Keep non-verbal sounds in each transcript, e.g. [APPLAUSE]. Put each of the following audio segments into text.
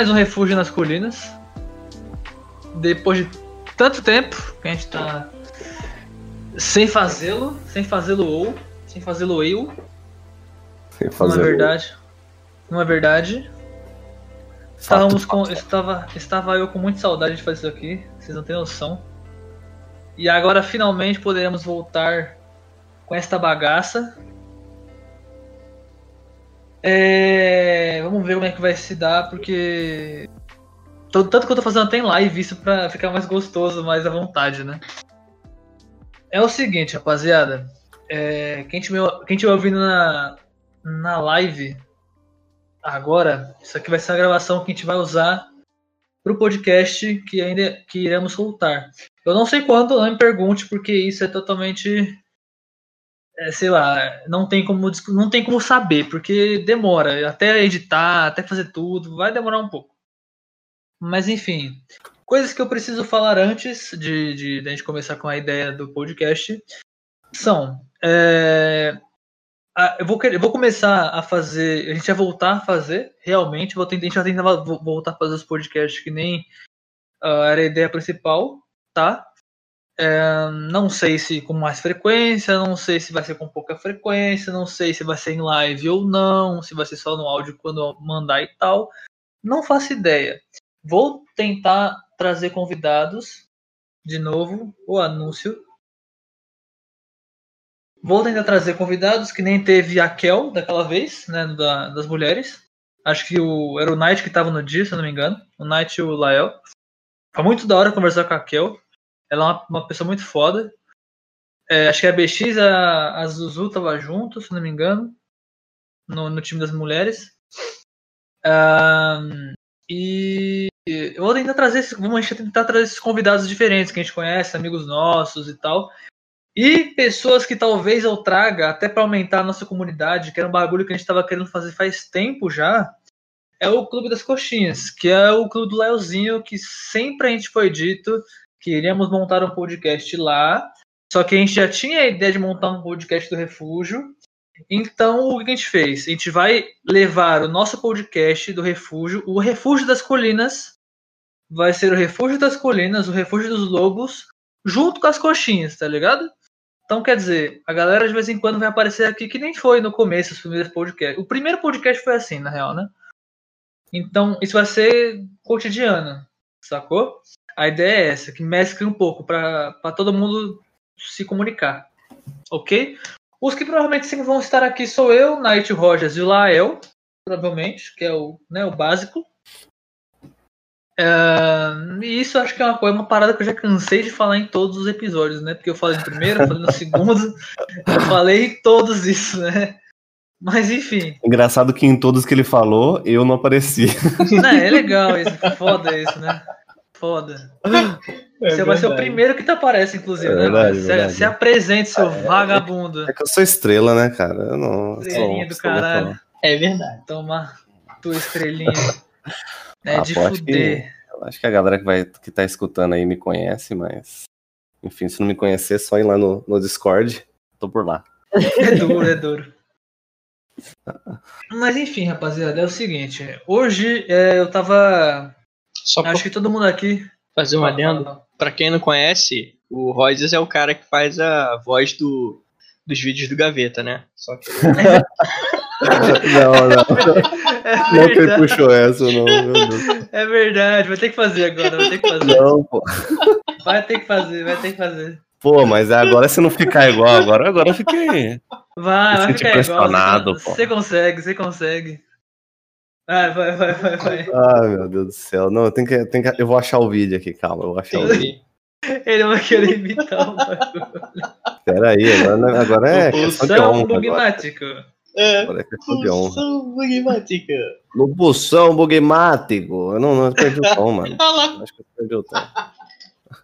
mais um refúgio nas colinas. Depois de tanto tempo que a gente tá sem fazê-lo, sem fazê-lo ou, sem fazê-lo eu. Sem fazer. Não é verdade. Não é verdade. Estávamos com, estava, estava eu com muita saudade de fazer isso aqui, vocês não têm noção. E agora finalmente poderemos voltar com esta bagaça. É, vamos ver como é que vai se dar, porque tanto que eu tô fazendo até em live isso pra ficar mais gostoso, mais à vontade, né? É o seguinte, rapaziada. É, quem estiver quem tiver ouvindo na, na live agora, isso aqui vai ser a gravação que a gente vai usar pro podcast que ainda que iremos soltar. Eu não sei quando, não me pergunte, porque isso é totalmente. É, sei lá, não tem, como, não tem como saber, porque demora. Até editar, até fazer tudo, vai demorar um pouco. Mas enfim, coisas que eu preciso falar antes de, de, de a gente começar com a ideia do podcast são. É, eu, vou, eu vou começar a fazer. A gente vai voltar a fazer, realmente. Vou tentar, a gente vai tentar voltar a fazer os podcasts que nem uh, era a ideia principal, tá? É, não sei se com mais frequência, não sei se vai ser com pouca frequência, não sei se vai ser em live ou não, se vai ser só no áudio quando mandar e tal. Não faço ideia. Vou tentar trazer convidados de novo, o anúncio. Vou tentar trazer convidados, que nem teve a Kel daquela vez, né, da, das mulheres. Acho que o, era o Knight que estava no dia, se eu não me engano. O Knight e o Lael. Foi muito da hora conversar com a Kel. Ela é uma, uma pessoa muito foda. É, acho que a BX, a, a Zuzu tava junto, se não me engano, no, no time das mulheres. Um, e eu vou tentar trazer, vamos tentar trazer esses convidados diferentes que a gente conhece, amigos nossos e tal. E pessoas que talvez eu traga até para aumentar a nossa comunidade, que era um bagulho que a gente estava querendo fazer faz tempo já. É o Clube das Coxinhas, que é o clube do Leozinho, que sempre a gente foi dito que iríamos montar um podcast lá. Só que a gente já tinha a ideia de montar um podcast do Refúgio. Então, o que a gente fez? A gente vai levar o nosso podcast do Refúgio, o Refúgio das Colinas. Vai ser o Refúgio das Colinas, o Refúgio dos Lobos, junto com as coxinhas, tá ligado? Então, quer dizer, a galera de vez em quando vai aparecer aqui, que nem foi no começo, os primeiros podcasts. O primeiro podcast foi assim, na real, né? Então, isso vai ser cotidiano, sacou? A ideia é essa, que mescle um pouco para todo mundo se comunicar. Ok? Os que provavelmente sim vão estar aqui sou eu, Night Rogers e o Lael, provavelmente, que é o, né, o básico. Uh, e isso acho que é uma coisa, uma parada que eu já cansei de falar em todos os episódios, né? Porque eu falei no primeiro, eu falei no segundo, [LAUGHS] eu falei em todos isso, né? Mas enfim. Engraçado que em todos que ele falou, eu não apareci. Não, é legal isso, foda isso, né? Foda. [LAUGHS] É Você vai ser o primeiro que te aparece, inclusive, é né? Verdade, se, verdade. se apresente, seu é, vagabundo. É que eu sou estrela, né, cara? Eu não. Estrelinha do caralho. É verdade. Toma tua estrelinha. [LAUGHS] é ah, de pô, fuder. Acho que, acho que a galera que, vai, que tá escutando aí me conhece, mas. Enfim, se não me conhecer, é só ir lá no, no Discord. Tô por lá. É duro, é duro. Mas enfim, rapaziada, é o seguinte. Hoje é, eu tava só Acho que todo mundo aqui. Fazer um adendo. Pra quem não conhece, o Rogers é o cara que faz a voz do, dos vídeos do Gaveta, né? Só que. [LAUGHS] não, não. [LAUGHS] É não quem puxou essa, não, É verdade, vai ter que fazer agora, vai ter que fazer. Não, pô. Vai ter que fazer, vai ter que fazer. Pô, mas agora se não ficar igual, agora, agora eu fiquei. Vai, vai ficar igual. Você, você consegue, você consegue. Ah, vai, vai, vai, vai. Ai, meu Deus do céu. Não, eu tenho que, eu, tenho que, eu vou achar o vídeo aqui, calma, eu vou achar o vídeo. Ele vai querer imitar o bagulho. Pera aí, agora, agora é questão bugmático. É, agora é bugmática. Locução bugmático. Eu não, não perdi o tom, mano. [LAUGHS] Acho que eu perdi o tom.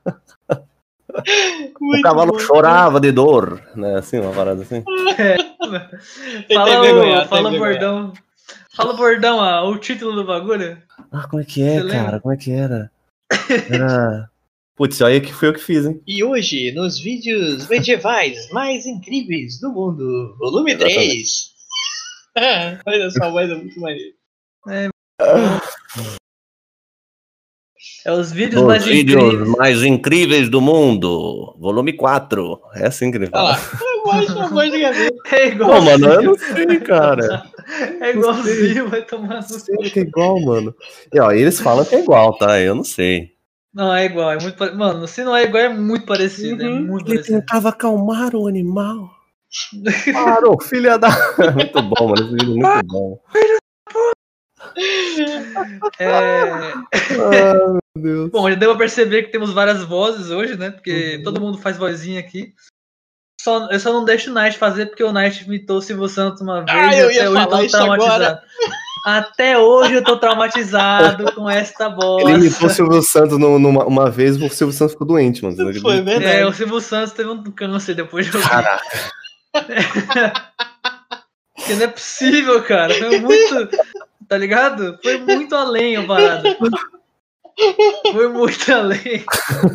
[LAUGHS] o cavalo bom. chorava de dor, né? Assim, uma parada assim. É. Fala, o, fala o bordão. Fala, bordão, ah, o título do bagulho. Ah, como é que é, Você cara? Lembra? Como é que era? Era. [LAUGHS] Putz, aí que foi eu que fiz, hein? E hoje, nos vídeos medievais mais incríveis do mundo, volume 3. [LAUGHS] Olha só, mais é muito maneiro. É. É os vídeos Os mais vídeos incríveis. mais incríveis do mundo. Volume 4. É assim que ele fala. [LAUGHS] É igual. Pô, mano, eu não sei, cara. [LAUGHS] É igualzinho, vai tomar no que é igual, mano. E ó, eles falam que é igual, tá? Eu não sei. Não, é igual, é muito pare- Mano, se não é igual, é muito parecido. É Uhum. muito Ele parecido. tentava acalmar o animal. [LAUGHS] Parou, filha da. muito bom, mano. Esse vídeo é muito bom. É... Ah, Deus. Bom, já deu pra perceber que temos várias vozes hoje, né? Porque todo mundo faz vozinha aqui. Só, eu só não deixo o Night fazer porque o Night imitou o Silvio Santos uma vez Ah, eu até ia hoje eu falar tô isso traumatizado. Até hoje eu tô traumatizado com esta voz. Ele imitou o Silvio Santos numa, numa uma vez, o Silvio Santos ficou doente, mano. Não Foi verdade. É, o Silvio Santos teve um câncer depois de. Caraca. [LAUGHS] Porque não é possível, cara. Foi muito. Tá ligado? Foi muito além a parada. Foi muito além.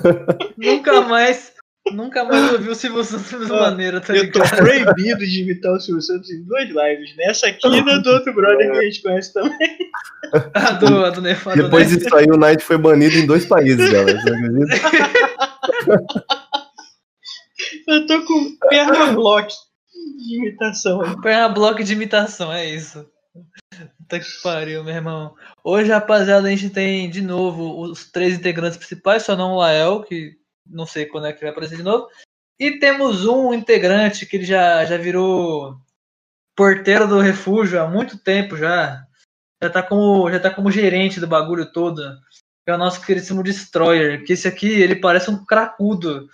[LAUGHS] nunca mais. Nunca mais ouvi o Silvio Santos da mesma maneira, tá Eu tô proibido de imitar o Silvio Santos em duas lives. Nessa aqui e na do outro brother que a gente conhece também. A do, a do Nefado, Depois né? disso aí, o Knight foi banido em dois países, galera. Você acredita? Eu tô com perna block de imitação. Perna bloco de imitação, é isso. Puta que pariu, meu irmão. Hoje, rapaziada, a gente tem de novo os três integrantes principais, só não o Lael, que não sei quando é que vai aparecer de novo. E temos um integrante que ele já, já virou porteiro do refúgio há muito tempo já. Já tá como, já tá como gerente do bagulho todo. Que é o nosso queridíssimo Destroyer. Que esse aqui, ele parece um cracudo.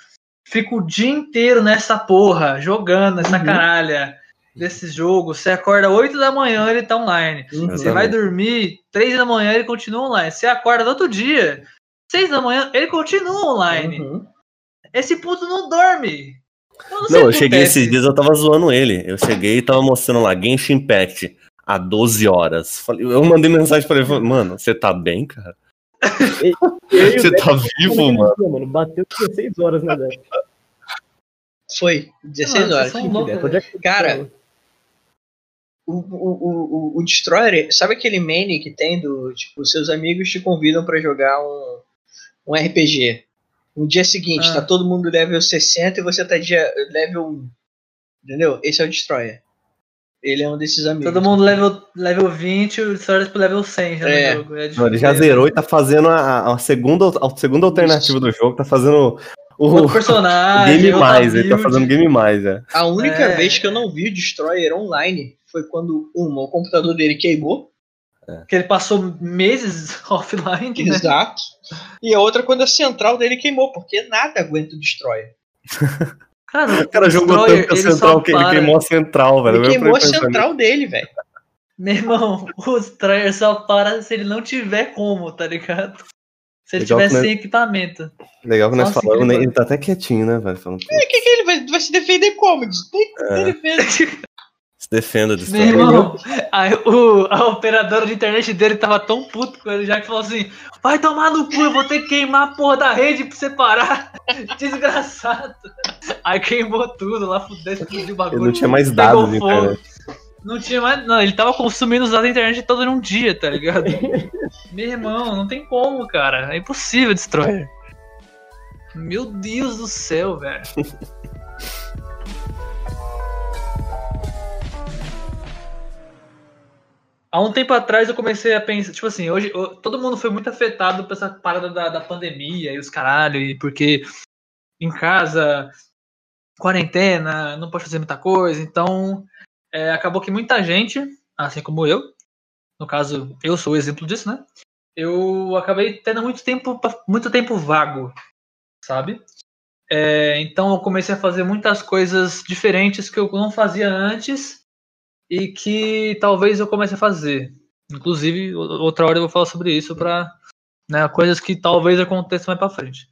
Fica o dia inteiro nessa porra, jogando essa Uhum. caralha desse jogo. Você acorda 8 da manhã, ele tá online. Você vai dormir 3 da manhã, ele continua online. Você acorda no outro dia, 6 da manhã, ele continua online. Uhum. Esse puto não dorme. Eu Não, o eu cheguei acontece. esses dias, eu tava zoando ele. Eu cheguei e tava mostrando lá Genshin Impact há 12 horas. Eu mandei mensagem pra ele, falei, mano, você tá bem, cara? Você tá vivo, mano? mano. Bateu 16 horas na Zé. Foi, 16 Mano, horas. é Cara, O, o, o, o, Destroyer, sabe aquele meme que tem do tipo, seus amigos te convidam pra jogar um, um RPG. No dia seguinte, Ah. tá todo mundo level 60 e você tá dia, level 1. Entendeu? Esse é o Destroyer. Ele é um desses amigos. Todo mundo level, level 20 e o Stories pro level 100 já É. no jogo. É Não, ele já zerou e tá fazendo a, a segunda, a segunda alternativa do jogo, tá fazendo o Outro personagem. Game Mais, ele tá fazendo Game Mais, é. A única É. vez que eu não vi o Destroyer online foi quando, uma, o computador dele queimou. Que ele passou meses [LAUGHS] offline, né? Exato. E a outra quando a central dele queimou, porque nada aguenta o Destroyer. [LAUGHS] Cara, O cara jogou Destroyer, tanto que a ele central só que ele queimou a central, velho. Ele queimou a central dele, velho. Meu irmão, [LAUGHS] o Destroyer só para se ele não tiver como, tá ligado? Se ele Legal tiver que nós- sem equipamento. Legal que nós Nossa, falamos, que né? Ele tá até quietinho, né, velho? Falando, O que, que ele vai, vai se defender como? É. se defender. [LAUGHS] se defenda Meu disso. irmão, aí o, a operadora de internet dele tava tão puto com ele já que falou assim: vai tomar no cu, eu vou ter que queimar a porra da rede pra você parar. [LAUGHS] Desgraçado. Aí queimou tudo lá, fudeu, explodiu o bagulho. Ele não tinha mais dados de fogo. internet. Não tinha mais. Não, ele tava consumindo os dados da internet todo num dia, tá ligado? [LAUGHS] Meu irmão, não tem como, cara. É impossível destroyer. Meu Deus do céu, velho. [LAUGHS] Há um tempo atrás eu comecei a pensar, tipo assim, hoje eu- todo mundo foi muito afetado por essa parada da, da pandemia e os caralho, e porque em casa, quarentena, não pode fazer muita coisa, então é, acabou que muita gente, assim como eu, no caso, eu sou o exemplo disso, né? Eu acabei tendo muito tempo, muito tempo vago, sabe? É, então eu comecei a fazer muitas coisas diferentes que eu não fazia antes e que talvez eu comece a fazer. Inclusive, outra hora eu vou falar sobre isso para né, coisas que talvez aconteçam mais para frente.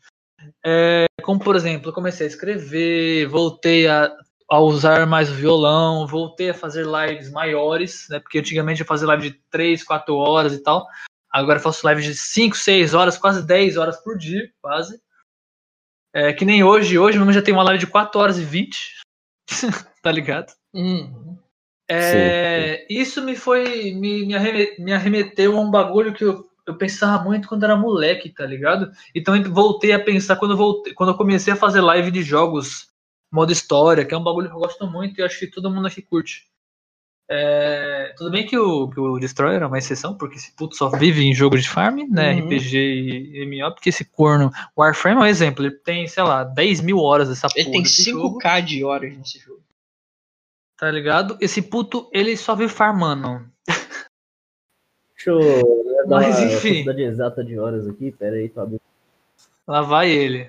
É, como por exemplo, eu comecei a escrever, voltei a, a usar mais o violão, voltei a fazer lives maiores, né? Porque antigamente eu fazia live de 3, 4 horas e tal. Agora eu faço live de 5, 6 horas, quase 10 horas por dia, quase. É, que nem hoje, hoje mesmo já tem uma live de 4 horas e 20. [LAUGHS] tá ligado? Hum. É, Isso me foi. Me, me, arreme- me arremeteu a um bagulho que eu eu pensava muito quando era moleque, tá ligado? Então eu voltei a pensar quando eu, voltei, quando eu comecei a fazer live de jogos, modo história, que é um bagulho que eu gosto muito e acho que todo mundo aqui curte. É, tudo bem que o, que o Destroyer é uma exceção, porque esse puto só vive em jogo de farm, né? Uhum. RPG e MMO, porque esse corno. Warframe é um exemplo, ele tem, sei lá, 10 mil horas dessa Ele porra. tem desse jogo, 5k de horas nesse jogo. tá ligado? Esse puto, ele só vive farmando. Deixa eu dar Mas, uma enfim. quantidade exata de horas aqui. Pera aí, tô abrindo. Lá vai ele.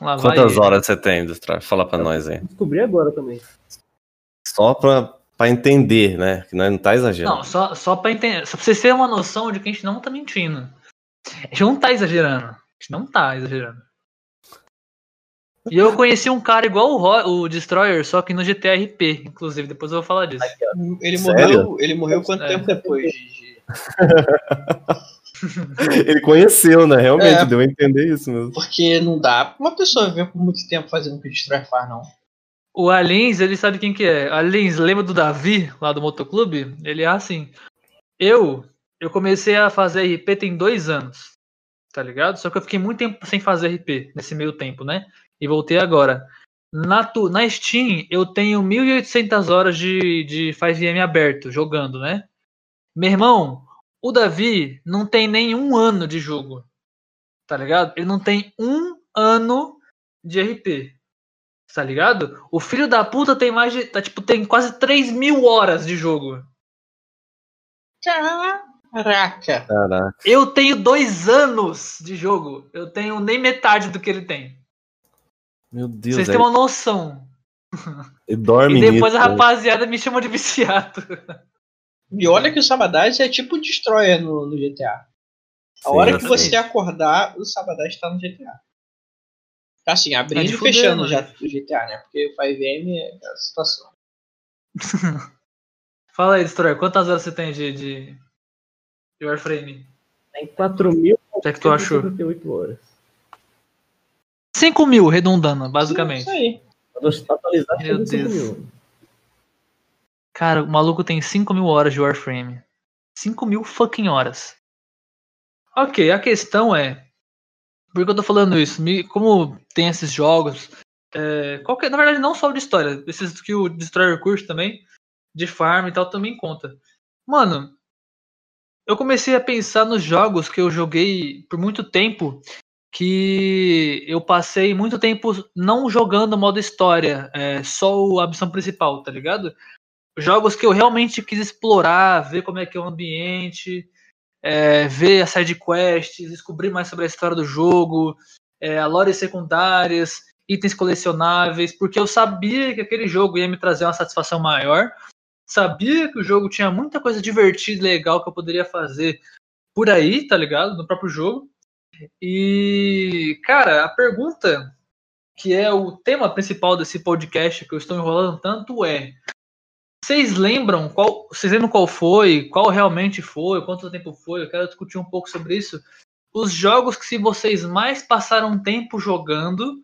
Lá Quantas horas você tem, Destroy? Fala pra nós aí. Descobri agora também. Só pra, pra entender, né? Que nós não tá exagerando. Não, só, só pra entender. Só pra vocês terem uma noção de que a gente não tá mentindo. A gente não tá exagerando. A gente não tá exagerando. E eu conheci um cara igual o, o Destroyer, só que no GTA RP, inclusive, depois eu vou falar disso. Ele Sério? morreu, ele morreu quanto É. tempo depois? [LAUGHS] [LAUGHS] Ele conheceu, né? Realmente, É. deu a entender isso mesmo. Porque não dá pra uma pessoa viver por muito tempo fazendo o que o Destroyer faz, não. O Alins, ele sabe quem que é. Alins, lembra do Davi, lá do Motoclube? Ele é assim. Eu, eu comecei a fazer RP tem dois anos, tá ligado? Só que eu fiquei muito tempo sem fazer RP, nesse meio tempo, né? E voltei agora. Na, tu- na Steam, eu tenho 1.800 horas de, de 5M aberto, jogando, né? Meu irmão, o Davi não tem nem um ano de jogo, tá ligado? Ele não tem um ano de RP tá ligado? O filho da puta tem mais de. Tá, tipo, tem quase 3 mil horas de jogo. Caraca! Caraca. Eu tenho dois anos de jogo. Eu tenho nem metade do que ele tem. Meu Deus, Vocês é- têm uma noção. ele dorme E depois nisso, a né? rapaziada me chama de viciado. [LAUGHS] E olha que o Sabadás é tipo o Destroyer no, no GTA. A Sim, hora que você acordar, o Sabadás tá no GTA. Tá assim, abrindo de e fechando já o GTA, né? Porque o 5M é a situação. [LAUGHS] Fala aí, Destroyer, quantas horas você tem de, de, de Warframe? Tem 4.000 O que é que tu achou? 78 horas. 5 mil, redundando, basicamente. Isso aí. Atualizar Meu chega a 5 Deus. mil. Cara, o maluco tem 5 mil horas de Warframe. 5 mil fucking horas. Ok, a questão é. Por que eu tô falando isso? Como tem esses jogos. É, qualquer, na verdade, não só de história. Esses que o Destroyer curte também. De farm e tal também conta. Mano, eu comecei a pensar nos jogos que eu joguei por muito tempo. Que eu passei muito tempo não jogando modo história. É, só a missão principal, tá ligado? Jogos que eu realmente quis explorar, ver como é que é o ambiente, é, ver as side quests, descobrir mais sobre a história do jogo, é, a lore secundárias, itens colecionáveis, porque eu sabia que aquele jogo ia me trazer uma satisfação maior, sabia que o jogo tinha muita coisa divertida e legal que eu poderia fazer por aí, tá ligado? No próprio jogo. E, cara, a pergunta que é o tema principal desse podcast que eu estou enrolando tanto é vocês lembram qual. Vocês lembram qual foi? Qual realmente foi? Quanto tempo foi? Eu quero discutir um pouco sobre isso. Os jogos que se vocês mais passaram tempo jogando,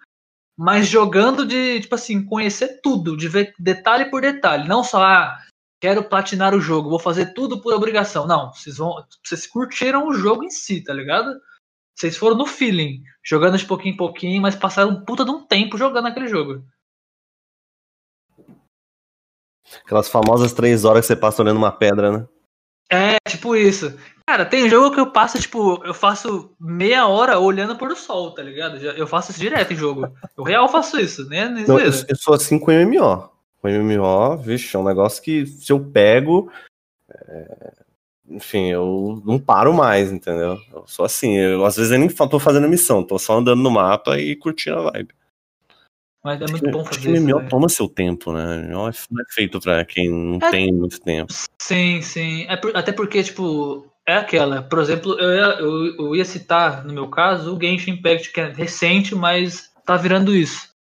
mas jogando de, tipo assim, conhecer tudo, de ver detalhe por detalhe. Não só, ah, quero platinar o jogo, vou fazer tudo por obrigação. Não, vocês vão. Vocês curtiram o jogo em si, tá ligado? Vocês foram no feeling, jogando de pouquinho em pouquinho, mas passaram puta de um tempo jogando aquele jogo. Aquelas famosas três horas que você passa olhando uma pedra, né? É, tipo isso. Cara, tem jogo que eu passo, tipo, eu faço meia hora olhando o pôr do sol, tá ligado? Eu faço isso direto em jogo. Eu real faço isso, né? Não, eu, eu sou assim com MMO. Com MMO, vixe, é um negócio que se eu pego. é, Enfim, eu não paro mais, entendeu? Eu sou assim. Eu, às vezes eu nem tô fazendo missão, tô só andando no mapa e curtindo a vibe. Mas é muito que- bom fazer isso. MMO velho. toma seu tempo, né? MMO é- não é feito pra quem não É. tem muito tempo. Sim, sim. É por- até porque, tipo, é aquela. Por exemplo, eu ia, eu, eu ia citar, no meu caso, o Genshin Impact, que é recente, mas tá virando isso.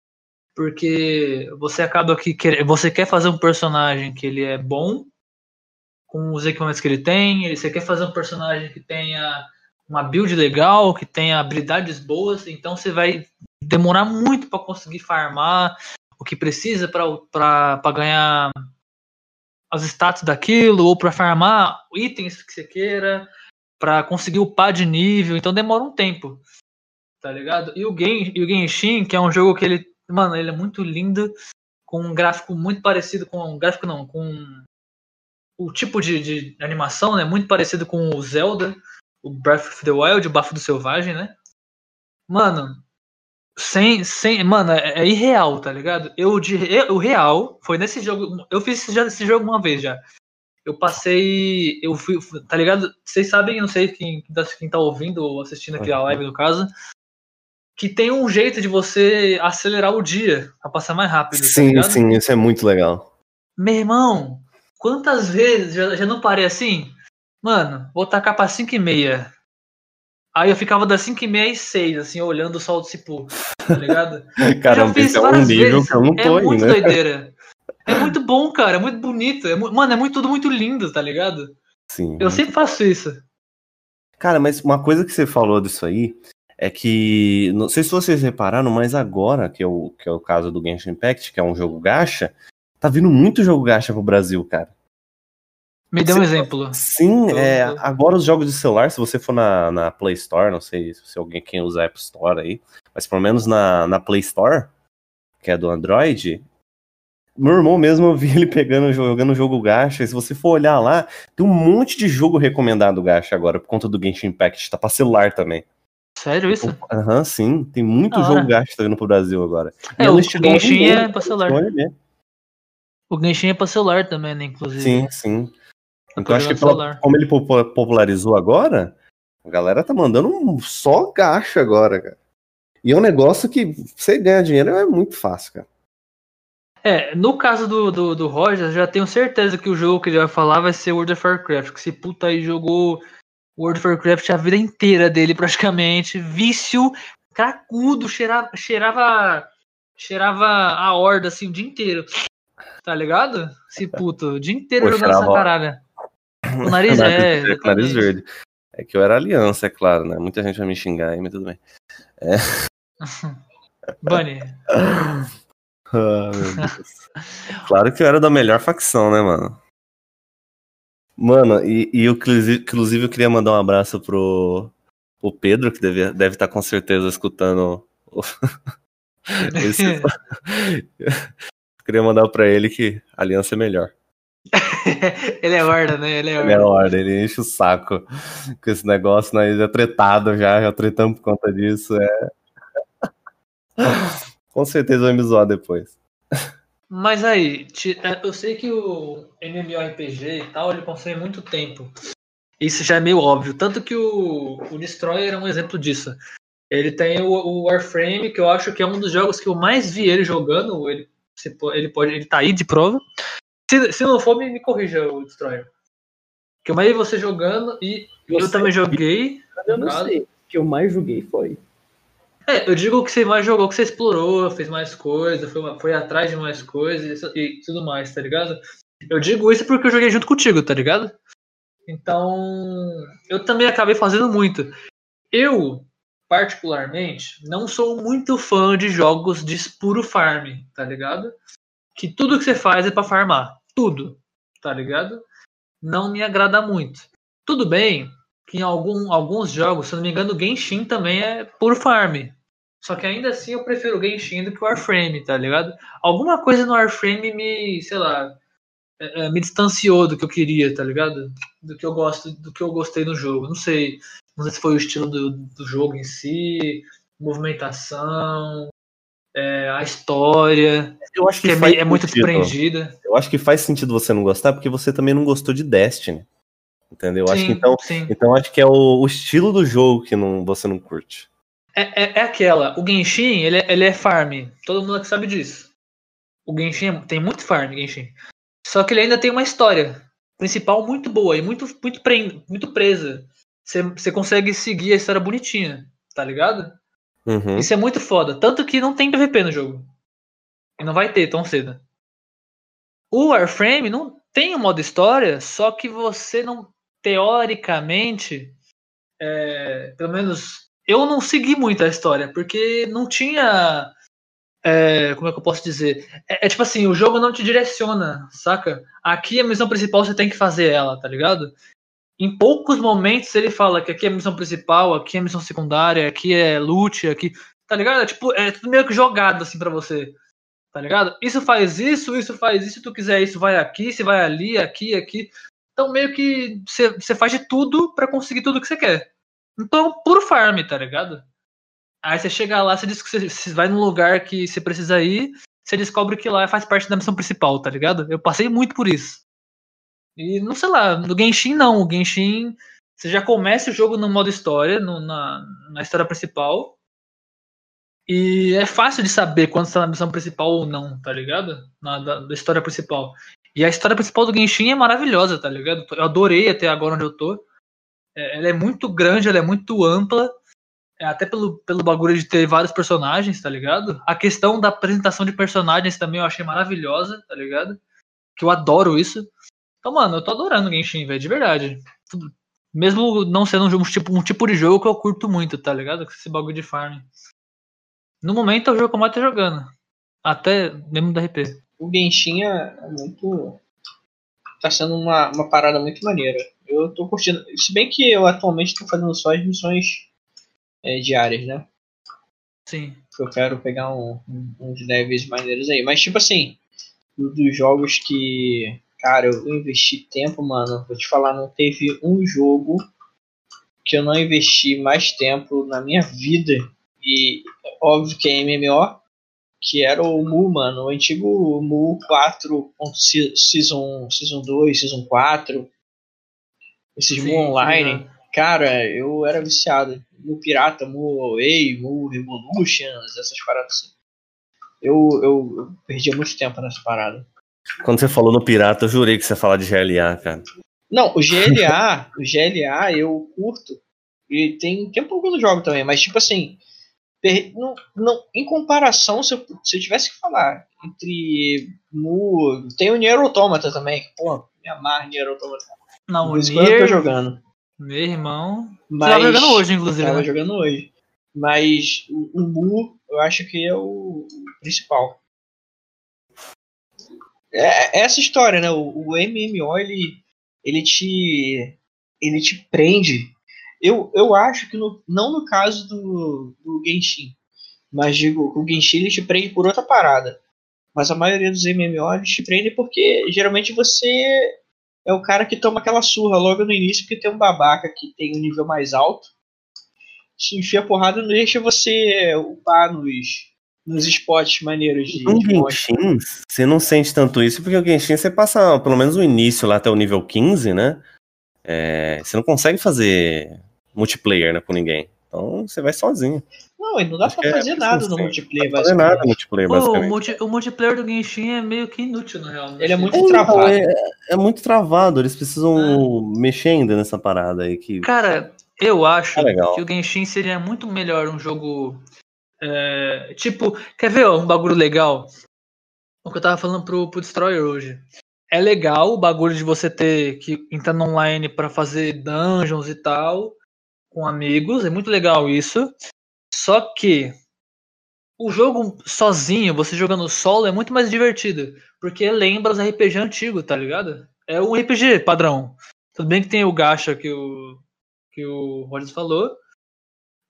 Porque você acaba que quer, você quer fazer um personagem que ele é bom, com os equipamentos que ele tem, você quer fazer um personagem que tenha uma build legal, que tenha habilidades boas, então você vai demorar muito para conseguir farmar o que precisa para ganhar as status daquilo, ou para farmar itens que você queira, pra conseguir upar de nível, então demora um tempo. Tá ligado? E o, Gen, e o Genshin, que é um jogo que ele. Mano, ele é muito lindo, com um gráfico muito parecido com. Um gráfico não, com. O tipo de, de animação, né? Muito parecido com o Zelda, o Breath of the Wild, o Bafo do Selvagem, né? Mano, sem, sem, mano, é, é irreal, tá ligado? Eu de eu- o real foi nesse jogo, eu fiz esse, já- esse jogo uma vez já. Eu passei, eu fui, tá ligado? Vocês sabem, não sei quem, quem tá ouvindo ou assistindo aqui a live no caso, que tem um jeito de você acelerar o dia pra passar mais rápido, tá Sim, ligado? sim, isso é muito legal. Meu irmão, quantas vezes já, já não parei assim? Mano, vou tacar pra 5 e meia. Aí eu ficava das 5 e meia às 6, assim, olhando o sol se pôr, tá ligado? [LAUGHS] Caramba, esse é um nível que eu não tô é muito ainda. doideira. É muito bom, cara. É muito bonito. É mano, é muito, tudo muito lindo, tá ligado? Sim. Eu sempre faço isso. Cara, mas uma coisa que você falou disso aí é que, não sei se vocês repararam, mas agora, que é o, que é o caso do Genshin Impact, que é um jogo gacha, tá vindo muito jogo gacha pro Brasil, cara. Me dê um exemplo. Sim, é, agora os jogos de celular, se você for na, na Play Store, não sei se alguém quem usa App Store aí, mas pelo menos na, na Play Store, que é do Android, meu irmão mesmo [LAUGHS] eu vi ele pegando, jogando jogo gacha, e se você for olhar lá, tem um monte de jogo recomendado gacha agora, por conta do Genshin Impact, tá pra celular também. Sério isso? Aham, sim, tem muito Da jogo gacha tá vindo pro Brasil agora. É, o Genshin é pra celular. O Genshin é pra celular também, né? Inclusive. Sim, sim. Então acho que pela- como ele popu- popularizou agora, a galera tá mandando um só gacha agora, cara. E é um negócio que você ganhar dinheiro é muito fácil, cara. É, no caso do, do, do Roger, eu já tenho certeza que o jogo que ele vai falar vai ser World of Warcraft. Que esse puta aí jogou World of Warcraft a vida inteira dele, praticamente. Vício, cracudo, cheirava, cheirava, cheirava a horda assim o dia inteiro. Tá ligado? Esse puto, o dia inteiro Pô, jogando essa caralho. O nariz é. nariz, nariz verde. É que eu era aliança, é claro, né? Muita gente vai me xingar aí, mas tudo bem. [LAUGHS] Bunny. Ah, meu Deus. claro que eu era da melhor facção, né, mano? Mano, e, e eu, inclusive, eu queria mandar um abraço pro, pro Pedro, que deve, deve estar com certeza escutando o- [LAUGHS] esse. [LAUGHS] queria mandar pra ele que a aliança é melhor. Ele é horda, né? Ele é Ele é horda. ordem, ele enche o saco com esse negócio, nós é tretado já, já tretamos por conta disso. É... [LAUGHS] Com certeza vai me zoar depois. Mas aí, é, eu sei que o MMORPG e tal, ele consome muito tempo. Isso já é meio óbvio. Tanto que o, o Destroyer é um exemplo disso. Ele tem o, o Warframe, que eu acho que é um dos jogos que eu mais vi ele jogando. Ele, ele, pode, ele tá aí de prova. Se, se não for, me, me corrija o Destroyer. Que eu mais vi você jogando e eu Você- também joguei. Eu não Caso. sei. O que eu mais joguei foi. É, eu digo que você mais jogou, que você explorou, fez mais coisa, foi, foi atrás de mais coisas e, e tudo mais, tá ligado? Eu digo isso porque eu joguei junto contigo, tá ligado? Então, eu também acabei fazendo muito. Eu, particularmente, não sou muito fã de jogos de puro farm, tá ligado? Que tudo que você faz é pra farmar. Tudo, tá ligado? Não me agrada muito. Tudo bem que em algum, alguns jogos, se não me engano, o Genshin também é puro farm. Só que ainda assim eu prefiro o Genshin do que o Warframe, tá ligado? Alguma coisa no Warframe me, sei lá, é, é, me distanciou do que eu queria, tá ligado? Do que eu gosto, do que eu gostei no jogo. Não sei, não sei se foi o estilo do, do jogo em si, movimentação, é, a história, Eu acho que é, faz meio- é muito desprendida. Eu acho que faz sentido você não gostar, porque você também não gostou de Destiny. Entendeu? Eu acho que então, sim. então acho que é o, o estilo do jogo que não, você não curte. É, é, é aquela. O Genshin, ele é, ele é farm. Todo mundo aqui sabe disso. O Genshin é- tem muito farm, Genshin. Só que ele ainda tem uma história principal muito boa e muito, muito, pre, muito presa. Você consegue seguir a história bonitinha, tá ligado? Uhum. Isso é muito foda. Tanto que não tem PVP no jogo. E não vai ter tão cedo. O Warframe não tem um modo história, só que você não. Teoricamente. é, pelo menos. Eu não segui muito a história, porque não tinha. é, como é que eu posso dizer? É, é tipo assim, o jogo não te direciona, saca? Aqui a missão principal você tem que fazer ela, tá ligado? Em poucos momentos ele fala que aqui é missão principal, aqui é missão secundária, aqui é loot, aqui. Tá ligado? É, tipo, é tudo meio que jogado assim pra você. Tá ligado? Isso faz isso, isso faz isso, se tu quiser isso, vai aqui, se vai ali, aqui, aqui. Então meio que você faz de tudo para conseguir tudo que você quer. Então, puro farm, tá ligado? Aí você chega lá, você diz que você vai num lugar que você precisa ir, você descobre que lá faz parte da missão principal, tá ligado? Eu passei muito por isso. E não sei lá, no Genshin não. O Genshin, você já começa o jogo no modo história, no, na, na história principal. E é fácil de saber quando está na missão principal ou não, tá ligado? Na, da, da, história principal. E a história principal do Genshin é maravilhosa, tá ligado? Eu adorei até agora onde eu tô. É, ela é muito grande, ela é muito ampla. É, até pelo, pelo bagulho de ter vários personagens, tá ligado? A questão da apresentação de personagens também eu achei maravilhosa, tá ligado? Que eu adoro isso. Então, mano, eu tô adorando o Genshin, velho, de verdade. Mesmo não sendo um, tipo, um tipo de jogo que eu curto muito, tá ligado? Esse bagulho de farm. No momento é o jogo que eu mais tô jogando. Até mesmo da RP. O Genshin é, muito. Tá sendo uma, uma parada muito maneira. Eu tô curtindo. Se bem que eu atualmente tô fazendo só as missões é, diárias, né? Sim. Eu quero pegar um, um, uns levels maneiros aí. Mas, tipo assim, dos jogos que. Cara, eu investi tempo, mano. Vou te falar, não teve um jogo que eu não investi mais tempo na minha vida. E óbvio que é MMO, que era o Mu, mano. O antigo Mu 4. Season, Season 2, Season 4. Esses Sim, Mu Online. Sim, cara, eu era viciado. Mu Pirata, Mu Away, Mu Revolutions, essas paradas assim. Eu, eu, eu perdia muito tempo nessa parada. Quando você falou no Pirata, eu jurei que você ia falar de GLA, cara. Não, o GLA, [LAUGHS] o GLA eu curto. E tem tempo que eu jogo também, mas tipo assim, não, não, em comparação, se eu, se eu tivesse que falar entre Mu. Tem o Nier Automata também, que, pô, me amarra Nier Automata. Não, o Nier... eu tô jogando. Meu irmão. Mas, tava jogando hoje, inclusive. Tava né? jogando hoje. Mas o, o Mu, eu acho que é o principal. É, é essa história, né? O, o MMO, ele, ele te. Ele te prende. Eu, eu acho que no, não no caso do, do Genshin. Mas digo, o Genshin ele te prende por outra parada. Mas a maioria dos MMO eles te prende porque geralmente você é o cara que toma aquela surra logo no início, porque tem um babaca que tem um nível mais alto, te enfia porrada e não deixa você upar nos, nos spots maneiros de. No Genshin, você não sente tanto isso, porque o Genshin você passa pelo menos o início lá até o nível 15, né? É, você não consegue fazer multiplayer né, com ninguém. Então você vai sozinho. Não, e não dá Acho pra fazer é, nada no multiplayer, não fazer nada no multiplayer, basicamente. O, multi, o, multiplayer do Genshin é meio que inútil, na real. Ele é muito é, travado. É, é, muito travado, eles precisam ah. mexer ainda nessa parada aí. Que... Cara, eu acho é que o Genshin seria muito melhor um jogo. É, tipo, quer ver ó, um bagulho legal? O que eu tava falando pro, pro Destroyer hoje. É legal o bagulho de você ter que entrar no online para fazer dungeons e tal com amigos, é muito legal isso. Só que o jogo sozinho, você jogando solo, é muito mais divertido. Porque lembra os RPG antigos, tá ligado? É um RPG padrão. Tudo bem que tem o gacha que o, que o Rogers falou.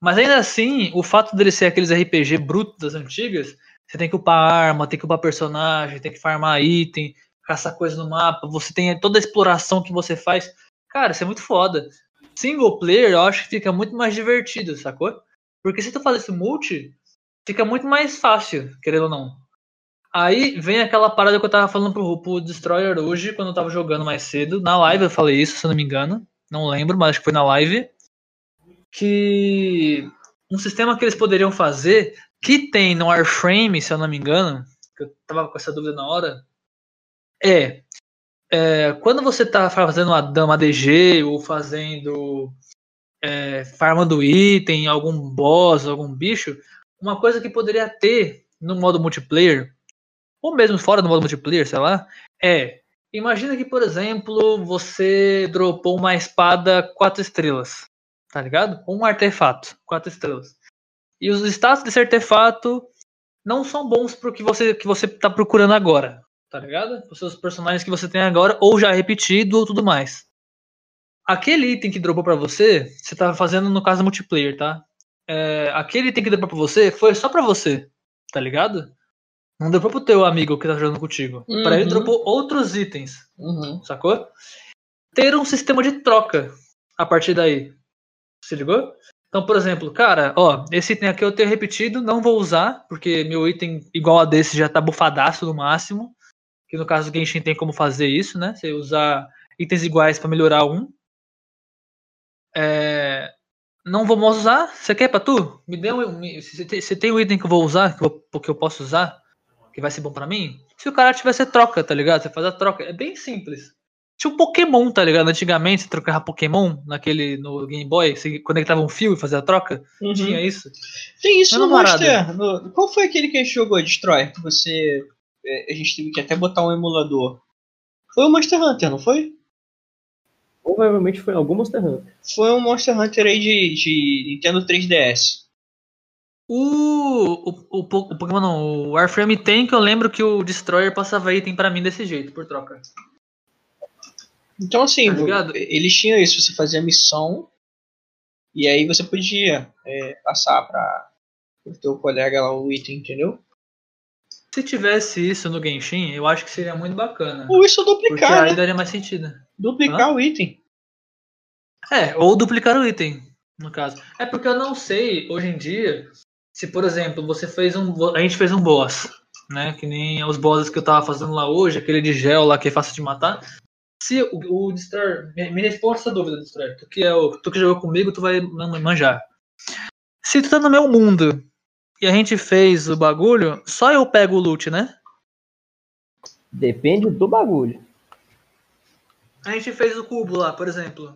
Mas ainda assim, o fato dele ser aqueles RPG brutos das antigas, você tem que upar arma, tem que upar personagem, tem que farmar item, caçar coisa no mapa, você tem toda a exploração que você faz. Cara, isso é muito foda. Single player, eu acho que fica muito mais divertido, sacou? Porque se tu faz esse multi, fica muito mais fácil, querendo ou não. Aí vem aquela parada que eu tava falando pro, pro Destroyer hoje, quando eu tava jogando mais cedo. Na live eu falei isso, se eu não me engano. Não lembro, mas acho que foi na live. Que um sistema que eles poderiam fazer, que tem no Warframe, se eu não me engano, que eu tava com essa dúvida na hora, é é, quando você está fazendo uma dama DG ou fazendo é, farmando item, algum boss, algum bicho, uma coisa que poderia ter no modo multiplayer, ou mesmo fora do modo multiplayer, sei lá, é imagina que, por exemplo, você dropou uma espada 4 estrelas, tá ligado? Um artefato, 4 estrelas. E os status desse artefato não são bons pro que você que você tá procurando agora tá ligado? Os seus personagens que você tem agora, ou já repetido, ou tudo mais. aquele item que dropou pra você, você tá fazendo no caso multiplayer, tá? É, aquele item que dropou pra você foi só pra você, tá ligado? Não dropou pro teu amigo que tá jogando contigo. Pra ele Uhum. dropou outros itens, Uhum. sacou? Ter um sistema de troca a partir daí. Se ligou? Então, por exemplo, cara, ó, esse item aqui eu tenho repetido, não vou usar, porque meu item igual a desse já tá bufadaço no máximo. Que no caso do Genshin tem como fazer isso, né? Você usar itens iguais pra melhorar um. É, Não vou mais usar. Você quer pra tu? Me dê um. Você tem, um item que eu vou usar, que eu, que eu posso usar, que vai ser bom pra mim? Se o cara tiver, você troca, tá ligado? Você faz a troca. É bem simples. Tinha um Pokémon, tá ligado? Antigamente você trocava Pokémon naquele no Game Boy, você conectava um fio e fazia a troca. Uhum. Tinha isso. Tem isso Mesma no. Monster. no- Qual foi aquele que a gente jogou, Destroy? Que você. é, A gente teve que até botar um emulador. Foi o Monster Hunter, não foi? Provavelmente foi algum Monster Hunter. Foi um Monster Hunter aí de, de Nintendo 3DS. O, o, o, o Pokémon não, o Warframe tem que eu lembro que o Destroyer passava item pra mim desse jeito, por troca. Então, assim, Tá eles tinham isso. Você fazia missão e aí você podia é, passar para o teu colega lá o item, entendeu? Se tivesse isso no Genshin, eu acho que seria muito bacana. Ou isso Porque duplicar, aí né? daria mais sentido. Duplicar o item. É, ou duplicar o item, no caso. É porque eu não sei, hoje em dia, se por exemplo, você fez um. A gente fez um boss, né? Que nem os bosses que eu tava fazendo lá hoje, aquele de gel lá que é fácil de matar. Se o, o Destroyer. Me, me responde essa dúvida, Destroyer. Tu que, é o, tu que jogou comigo, tu vai man- manjar. Se tu tá no meu mundo e a gente fez o bagulho, só eu pego o loot, né? Depende do bagulho. A gente fez o cubo lá, por exemplo.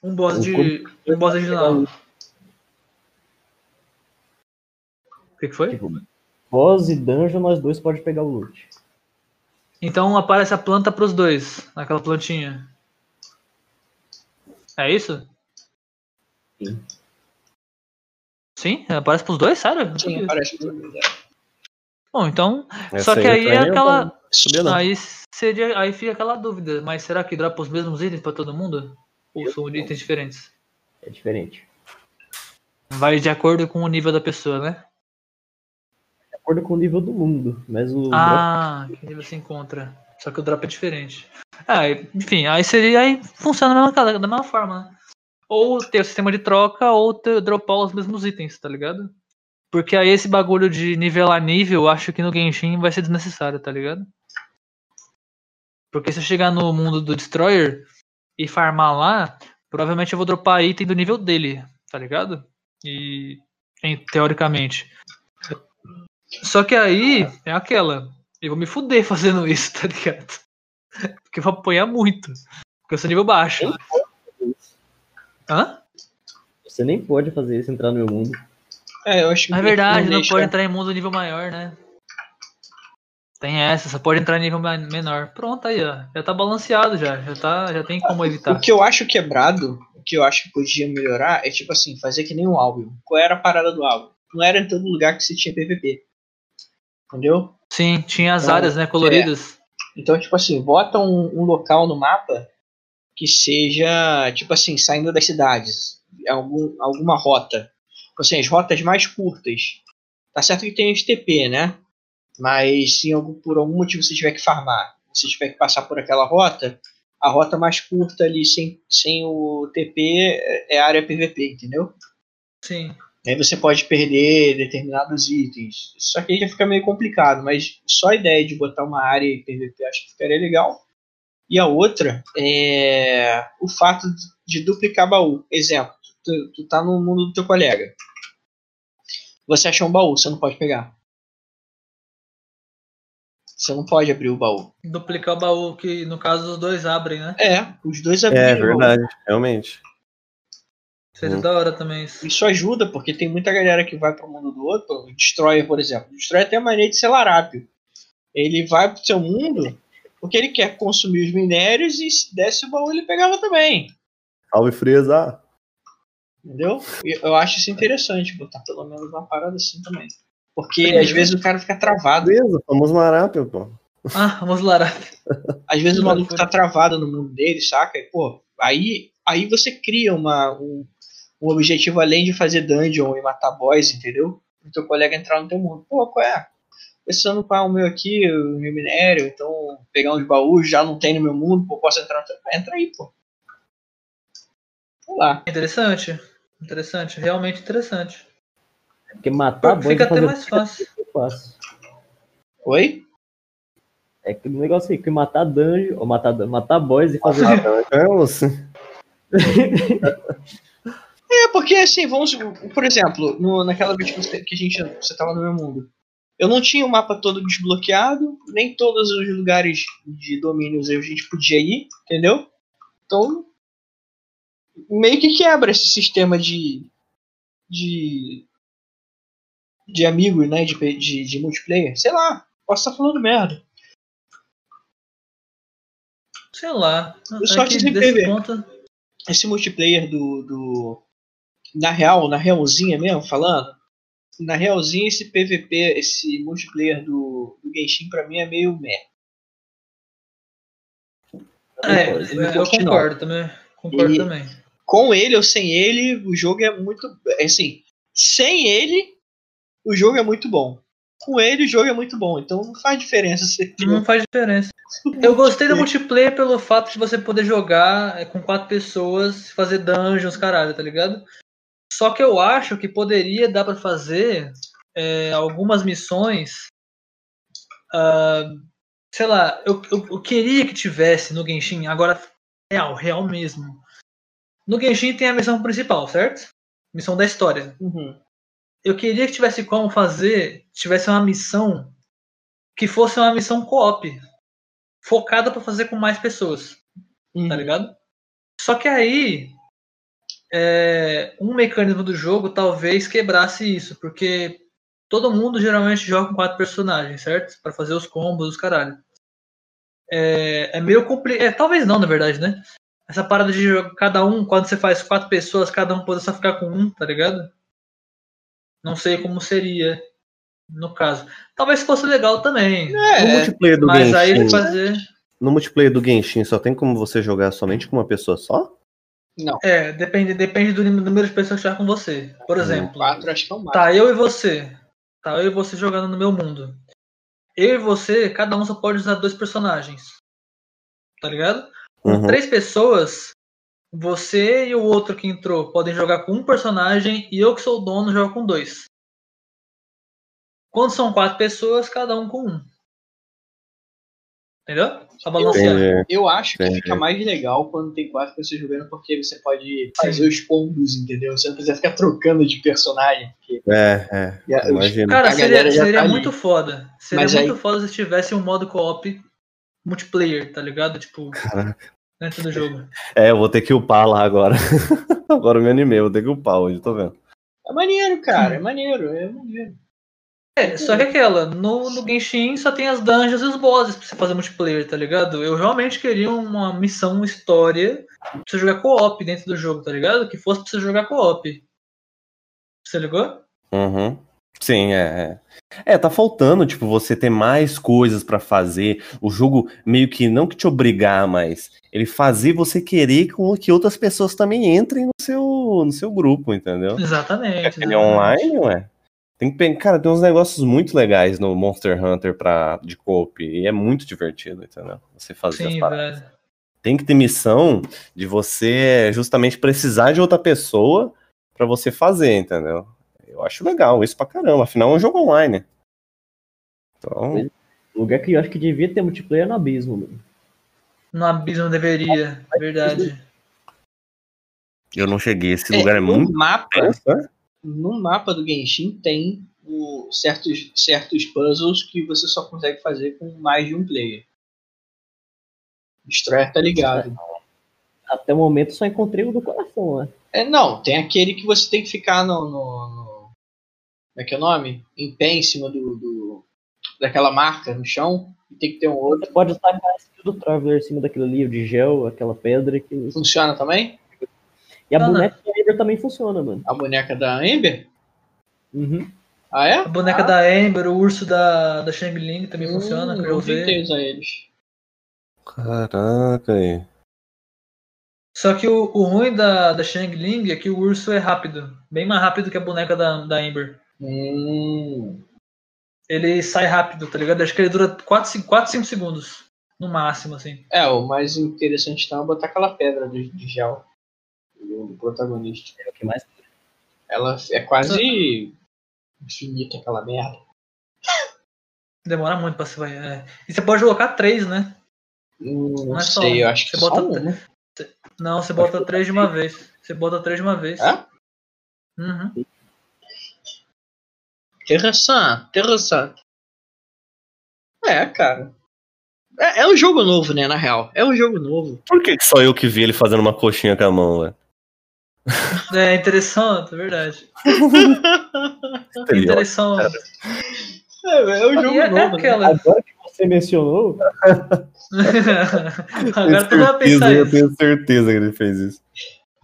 Um boss O de. Um boss original. O que, que foi? Tipo, boss e dungeon, nós dois pode pegar o loot. Então aparece a planta pros dois, naquela plantinha. É isso? Sim. Sim? Aparece pros dois, sério? Sim, sabia. parece que Bom, então. Essa só que aí pra é aquela. não. Aí seria. Aí fica aquela dúvida. Mas será que dropa os mesmos itens pra todo mundo? Ou são itens diferentes? É diferente. Vai de acordo com o nível da pessoa, né? De acordo com o nível do mundo. Mas o Ah, que nível se encontra. Só que o drop é diferente. Ah, enfim, aí seria. Aí funciona da mesma, da mesma forma, né? Ou ter o sistema de troca, ou ter, dropar os mesmos itens, tá ligado? Porque aí esse bagulho de nivelar nível, eu acho que no Genshin vai ser desnecessário, tá ligado? Porque se eu chegar no mundo do Destroyer e farmar lá, provavelmente eu vou dropar item do nível dele, tá ligado? E em- teoricamente. Só que aí é aquela. Eu vou me fuder fazendo isso, [LAUGHS] tá ligado? Porque eu vou apanhar muito. Porque eu sou nível baixo. Hã? Você nem pode fazer isso, entrar no meu mundo. É, eu acho que É verdade, não deixa- pode entrar em mundo nível maior, né? Tem essa, só pode entrar em nível menor. Pronto, aí, ó. Já tá balanceado já. Já, tá, já tem como O evitar. que eu acho quebrado, o que eu acho que podia melhorar é tipo assim, fazer que nem um álbum. Qual era a parada do álbum? Não era em todo lugar que se tinha PVP. Entendeu? Sim, tinha as Então, áreas, né, coloridas. Então, tipo assim, bota um, um local no mapa que seja, tipo assim, saindo das cidades. Algum, alguma rota. Tipo assim, as rotas mais curtas. Tá certo que tem os TP, né? Mas se algum- por algum motivo você tiver que farmar, você tiver que passar por aquela rota, a rota mais curta ali sem, sem o TP é é área PVP, entendeu? Sim. Aí você pode perder determinados itens. Só que aí já fica meio complicado, mas só a ideia de botar uma área em PVP acho que ficaria legal. E a outra é o fato de duplicar baú. Exemplo, tu, tu tá no mundo do teu colega. Você achou um baú, você não pode pegar. Você não pode abrir o baú. Duplicar o baú, que no caso os dois abrem, né? É, os dois abriram É o baú. verdade, realmente. Seria Hum. da hora também isso. Isso ajuda, porque tem muita galera que vai pro mundo do outro. O Destroyer, por exemplo. O Destroyer tem a mania de ser larápio. Ele vai pro seu mundo porque ele quer consumir os minérios e se desse o baú ele pegava também. Salve Frieza. Entendeu? Eu acho isso interessante, botar pelo menos uma parada assim também. Porque às vezes o cara fica travado. Frieza, famoso larápio, pô. Ah, vamos lá. [LAUGHS] Às vezes o maluco tá travado no mundo dele, saca? E, pô, aí aí você cria uma, um, um objetivo além de fazer dungeon e matar boss, entendeu? O teu colega entrar no teu mundo. Pô, qual é? Pensando qual é o meu aqui, o meu minério, então pegar uns baús, já não tem no meu mundo, pô, posso entrar no teu. Entra aí, pô. Sei lá. Interessante. Interessante, realmente interessante. Porque matar boss Fica e até mais fácil. é fácil. Oi? É que o negócio aí, que matar dungeon, ou matar, matar boss e fazer. É, você. [LAUGHS] É, porque assim, vamos. Por exemplo, no, naquela vez que, você, que a gente. Você tava no meu mundo. Eu não tinha o mapa todo desbloqueado, nem todos os lugares de domínios a gente podia ir, entendeu? Então. Meio que quebra esse sistema de. de. de amigos, né? De, de, de multiplayer. Sei lá, posso estar falando merda. Sei lá. Eu só é que desse ponto. esse multiplayer do, do. Na real, na realzinha mesmo, falando. Na realzinha, esse PVP, esse multiplayer do, do Genshin, pra mim é meio meh. É, Eu não eu curti, não. concordo também. Concordo E- também. Com ele ou sem ele, o jogo é muito. é Assim, sem ele, o jogo é muito bom. Com ele, o jogo é muito bom. Então não faz diferença se Não faz diferença. Eu gostei do [LAUGHS] multiplayer pelo fato de você poder jogar é, com quatro pessoas, fazer dungeons, caralho, tá ligado? Só que eu acho que poderia dar pra fazer é, algumas missões. ah, sei lá, eu, eu, eu queria que tivesse no Genshin, agora real, real mesmo. No Genshin tem a missão principal, certo? Missão da história. Uhum. eu queria que tivesse como fazer, tivesse uma missão que fosse uma missão co-op, focada para fazer com mais pessoas, Uhum. tá ligado? Só que aí é, um mecanismo do jogo talvez quebrasse isso, porque todo mundo geralmente joga com quatro personagens, certo? Para fazer os combos, os caralho. É, é meio complicado. É, talvez não, na verdade, né? Essa parada de jogar cada um, quando você faz quatro pessoas, cada um pode só ficar com um, tá ligado? Não sei como seria no caso. Talvez fosse legal também. No É, multiplayer do Mas aí ele Genshin, fazer. no multiplayer do Genshin só tem como você jogar somente com uma pessoa só? Não. É, depende, depende do número de pessoas que estiver com você. Por exemplo, Quatro acho que é o tá eu e você. Tá eu e você jogando no meu mundo. Eu e você, cada um só pode usar dois personagens. Tá ligado? Com Uhum. três pessoas, você e o outro que entrou podem jogar com um personagem e eu que sou o dono jogo com dois. Quando são quatro pessoas, cada um com um. Entendeu? Pra balancear. Entendi. Eu acho que Entendi. fica mais legal quando tem quatro pessoas jogando, porque você pode fazer os combos, entendeu? Você não precisa ficar trocando de personagem. Porque É, é. a- os- Imagina. Cara, seria, seria tá ali. muito foda. Seria Mas muito aí- foda se tivesse um modo co-op multiplayer, tá ligado? Tipo, Caraca. dentro do jogo. É, eu vou ter que upar lá agora. [LAUGHS] agora eu me animei, eu vou ter que upar hoje, tô vendo. É maneiro, cara. É maneiro, é maneiro. É, só que aquela, no, no Genshin só tem as dungeons e os bosses pra você fazer multiplayer, tá ligado? Eu realmente queria uma missão, uma história pra você jogar co-op dentro do jogo, tá ligado? Que fosse pra você jogar co-op. Você ligou? Uhum. Sim, é, é. É, tá faltando, tipo, você ter mais coisas pra fazer. O jogo meio que não que te obrigar, mas ele fazer você querer com que outras pessoas também entrem no seu, no seu grupo, entendeu? Exatamente. Ele exatamente. é online, ué. Tem que, cara, tem uns negócios muito legais no Monster Hunter pra, de coop e é muito divertido, entendeu? Você fazer as Sim, paradas. velho. Tem que ter missão de você justamente precisar de outra pessoa pra você fazer, entendeu? Eu acho legal isso pra caramba. Afinal, é um jogo online. Então, O lugar que eu acho que devia ter multiplayer é no abismo, mano. No abismo deveria, verdade. eu não cheguei. Esse lugar é muito mapa, tenso, né? No mapa do Genshin tem o- certos, certos puzzles que você só consegue fazer com mais de um player. O Destroyer tá ligado. Até o momento só encontrei o do coração, né? É, não, tem aquele que você tem que ficar no. no, no- como é que é o nome? Em pé em cima do, do- daquela marca no chão. E tem que ter um outro. Você pode skill do Traveler em cima daquele ali, o de gel, aquela pedra. Que... Funciona também? E a Não, não. boneca da Ember também funciona, mano. A boneca da Ember? Uhum. Ah, é? A boneca ah, da Ember, o urso da, da Shang Ling também hum, funciona, que eu usei. tentei usar eles. Caraca aí. Só que o, o ruim da, da Shang Ling é que o urso é rápido. Bem mais rápido que a boneca da, da Amber. Hum, Ele sai rápido, tá ligado? Acho que ele dura 4, 5 segundos. No máximo, assim. é, o mais interessante então é botar aquela pedra de, de gel do protagonista. É o que mais. Ela é quase infinita aquela merda. Demora muito pra se vai. é. E você pode colocar três, né? Hum, não Não é só sei, um. eu acho que Você só bota- um. Não, você bota três de uma vez. Você bota três de uma vez. É? Uhum. Interessante, interessante. É, cara. É, é um jogo novo, né, na real. É um jogo novo. Por que, que só eu que vi ele fazendo uma coxinha com a mão, velho? É interessante, é verdade. [LAUGHS] Interessante. É, é um jogo E é, novo, né? aquela. Agora que você mencionou, [LAUGHS] [LAUGHS] Agora tu vai pensar eu isso. tenho certeza que ele fez isso.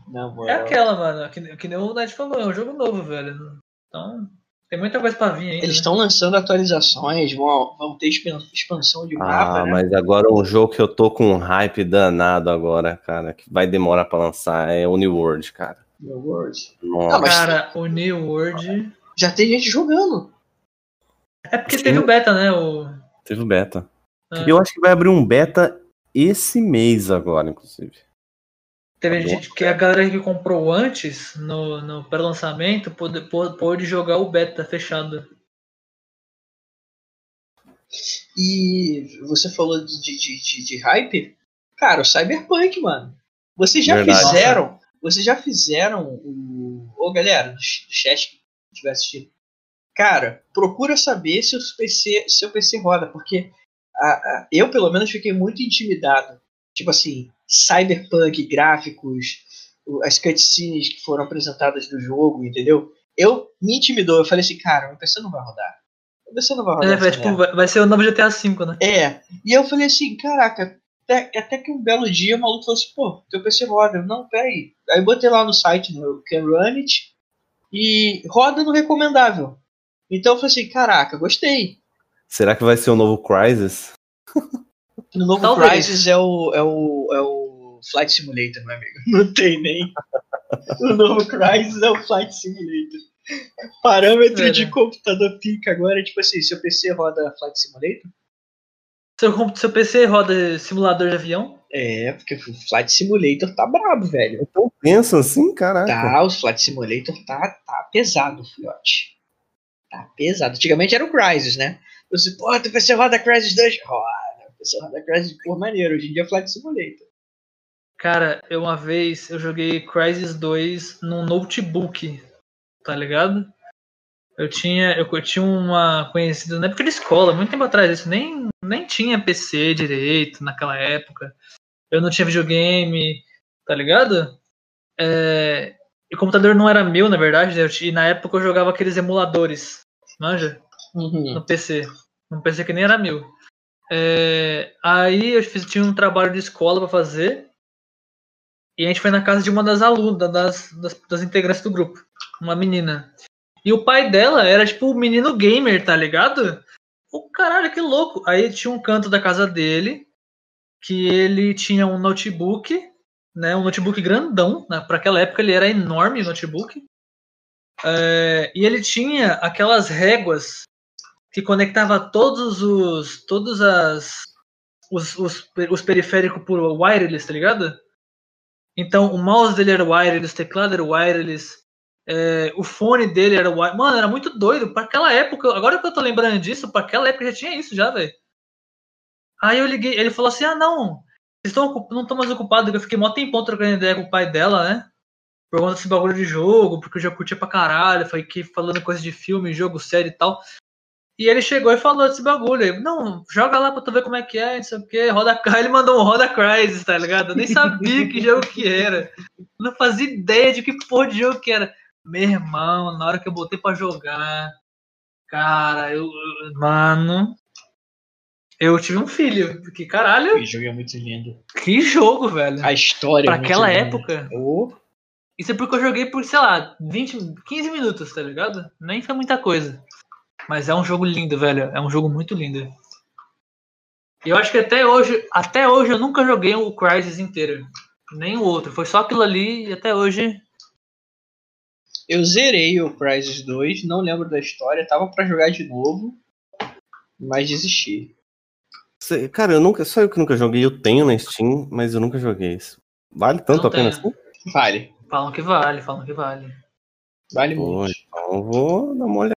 Na É aquela, mano. Que, que nem o Ned falou, é um jogo novo, velho. Então, tem muita coisa pra vir ainda. Eles né? estão lançando atualizações, vão, vão ter expan- expansão de mapa, Ah, né? mas agora um jogo que eu tô com um hype danado agora, cara, que vai demorar pra lançar é o New World, cara. New World. Nossa. Ah, mas- Cara, o New World. Já tem gente jogando. É porque teve o beta, né? O... Teve o beta. Ah. Eu acho que vai abrir um beta esse mês agora, inclusive. Teve Tá bom. gente que a galera que comprou antes, no, no pré-lançamento, pôde, pô- pôde jogar o beta fechado. E você falou de, de, de, de hype. Cara, o Cyberpunk, mano. Vocês já Verdade. fizeram. Vocês já fizeram o. Ô galera, do ch- do chat que estiver assistindo. Cara, procura saber se o PC, seu PC roda, porque a- a- eu, pelo menos, fiquei muito intimidado. Tipo assim, cyberpunk, gráficos, o- as cutscenes que foram apresentadas do jogo, entendeu? Eu me intimidou, eu falei assim, cara, meu PC não vai rodar. Meu PC não vai rodar. É, vai, tipo, vai, vai ser o novo GTA V, né? É, e eu falei assim, caraca, até, até que um belo dia o maluco falou assim, pô, teu PC roda. Eu, não, peraí. Aí eu botei lá no site, no Can Run It, e roda no recomendável. Então eu falei assim, caraca, gostei. Será que vai ser o novo Crysis? [LAUGHS] No novo Talvez. Crysis é o, é, o, é o Flight Simulator, meu amigo. [LAUGHS] Não tem nem. o novo Crysis é o Flight Simulator. Parâmetro É, de né? computador pica agora, tipo assim, seu PC roda Flight Simulator? Seu, seu PC roda simulador de avião? É, porque o Flight Simulator tá brabo, velho. Então pensa assim, caraca. Tá, o Flight Simulator tá, tá pesado, filhote. Tá pesado. Antigamente era o Crysis, né? Você, pô, tu PC roda Crysis 2? Roda. PC roda Crysis, por maneiro. Hoje em dia é Flight Simulator. Cara, eu uma vez eu joguei Crysis 2 num notebook, tá ligado? Eu tinha, eu tinha uma conhecida na época de escola, muito tempo atrás, isso nem, nem tinha PC direito naquela época. Eu não tinha videogame, tá ligado? É, e o computador não era meu, na verdade, eu tinha- e na época eu jogava aqueles emuladores, manja? Uhum. no PC. Um PC que nem era meu. É, aí eu fiz, tinha um trabalho de escola pra fazer. E a gente foi na casa de uma das alunas, das, das, das integrantes do grupo. Uma menina. E o pai dela era tipo o menino gamer, tá ligado? O caralho, que louco. Aí tinha um canto da casa dele. Que ele tinha um notebook. Né, um notebook grandão. Né, para aquela época ele era enorme o notebook. É, e ele tinha aquelas réguas que conectava todos os todos as os, os, os periféricos por wireless, tá ligado? Então o mouse dele era wireless, o teclado era wireless, é, o fone dele era wireless. Mano, era muito doido. Para aquela época, agora que eu tô lembrando disso, para aquela época já tinha isso já, velho. Aí eu liguei, ele falou assim: "Ah, não, vocês ocup- não estão mais ocupados, eu fiquei mó tempão trocando ideia com o pai dela, né?" Por conta desse bagulho de jogo, porque eu já curtia pra caralho, foi aqui falando coisa de filme, jogo, série e tal. E ele chegou e falou desse bagulho. Ele, não, joga lá pra tu ver como é que é, não sei o que. Roda [LAUGHS] Ele mandou um Roda Crysis, tá ligado? Eu nem sabia que jogo que era. Não fazia ideia de que porra de jogo que era. Meu irmão, na hora que eu botei pra jogar. Cara, eu. Mano. Eu tive um filho. Porque, caralho, O jogo é muito lindo. que jogo, velho. A história Pra é aquela linda. época. Oh, Isso é porque eu joguei por, sei lá, 20, 15 minutos, tá ligado? Nem foi muita coisa. Mas é um jogo lindo, velho. É um jogo muito lindo. E eu acho que até hoje, até hoje eu nunca joguei o Crysis inteiro. Nem o outro. Foi só aquilo ali e até hoje. Eu zerei o Crysis 2, não lembro da história, tava pra jogar de novo, mas desisti. Cara, eu nunca. Só eu que nunca joguei. Eu tenho na Steam, mas eu nunca joguei isso. Vale tanto Não a pena assim? Vale, Falam que vale, falam que vale. vale Pô, muito. então eu vou dar uma olhada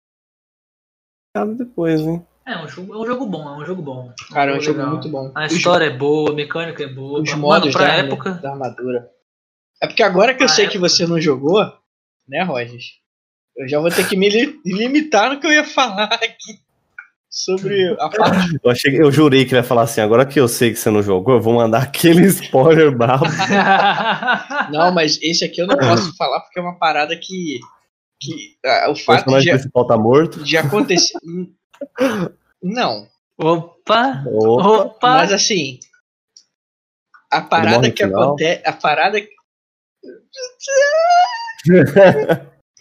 depois, hein? É um jogo, é um jogo bom, é um jogo bom. Cara, é um jogo legal. muito bom. A Os- história é boa, a mecânica é boa. os Mano, modos pra da, época. da armadura. É porque agora que eu A sei que época. você não jogou, né, Rogers? Eu já vou ter que me li- [LAUGHS] limitar no que eu ia falar aqui sobre a parte. Eu, achei, eu jurei que ele ia falar assim, agora que eu sei que você não jogou, eu vou mandar aquele [LAUGHS] spoiler brabo. Não, mas esse aqui eu não posso falar porque é uma parada que. Que ah, o fato de, principal tá morto. de acontecer. [LAUGHS] Não, Opa! Opa. Opa! mas assim. A parada que acontece. A parada.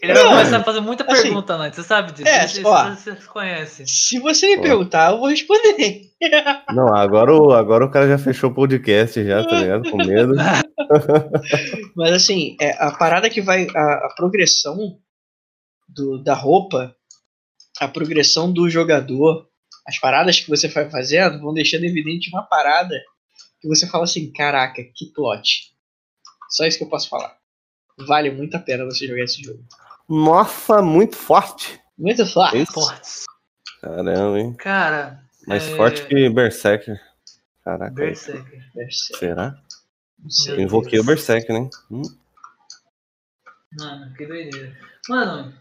Ele vai começar a fazer muita Assim, pergunta, Nath. Você sabe disso. é, Você, ó. você conhece. Se você me Ó. perguntar, eu vou responder. [LAUGHS] Não, agora, o- agora o cara já fechou o podcast já, tá ligado? Com medo. [LAUGHS] Mas assim, é, a parada que vai. A, a progressão do, da roupa, a progressão do jogador, as paradas que você vai fazendo vão deixando evidente uma parada que você fala assim: caraca, que plot. Só isso que eu posso falar. Vale muito a pena você jogar esse jogo. Nossa, muito forte. Muito forte. Isso. Fortes. Caramba, hein? Cara. Mais é, forte que Berserker. Caraca, Berserker. Não será? Eu invoquei Deus. o Berserker, né? Hum, Mano, que doideira. Mano,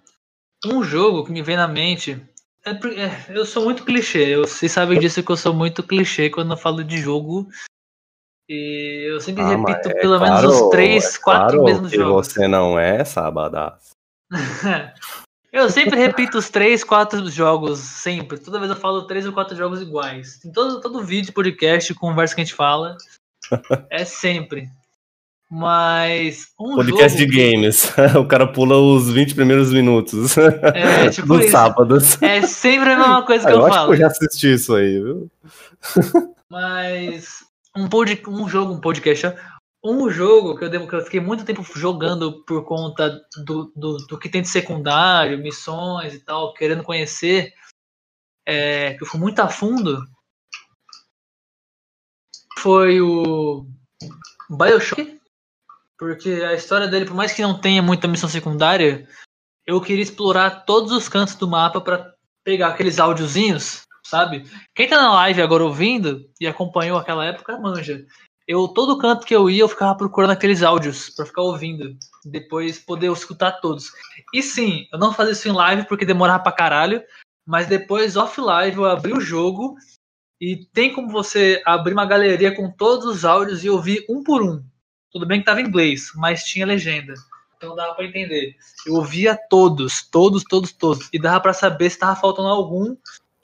um jogo que me vem na mente. É, é, eu sou muito clichê. eu- Vocês sabem disso que eu sou muito clichê quando eu falo de jogo. E eu sempre Ah, repito é pelo menos claro- os três, é quatro claro mesmos jogos. você não é sabadaço. [LAUGHS] eu sempre repito os três, quatro jogos, sempre. Toda vez eu falo três ou quatro jogos iguais. Em todo, todo vídeo, podcast, conversa que a gente fala. É sempre. Mas um Podcast jogo de games. [LAUGHS] o cara pula os 20 primeiros minutos É, [LAUGHS] tipo dos isso. sábados. É sempre a mesma coisa Ah, que eu eu, acho falo. que eu já assisti isso aí, viu? Mas um, pod, um jogo, um podcast, ó. um jogo que eu, devo- que eu fiquei muito tempo jogando por conta do, do, do que tem de secundário, missões e tal, querendo conhecer, é, que eu fui muito a fundo, foi o Bioshock, porque a história dele, por mais que não tenha muita missão secundária, eu queria explorar todos os cantos do mapa para pegar aqueles áudiozinhos, sabe? Quem tá na live agora ouvindo e acompanhou aquela época, manja. Eu, todo canto que eu ia, eu ficava procurando aqueles áudios pra ficar ouvindo. Depois poder escutar todos. E sim, eu não fazia isso em live porque demorava pra caralho. Mas depois, off live, eu abri o jogo e tem como você abrir uma galeria com todos os áudios e ouvir um por um. Tudo bem que tava em inglês, mas tinha legenda. Então dava pra entender. Eu ouvia todos, todos, todos, todos. E dava pra saber se tava faltando algum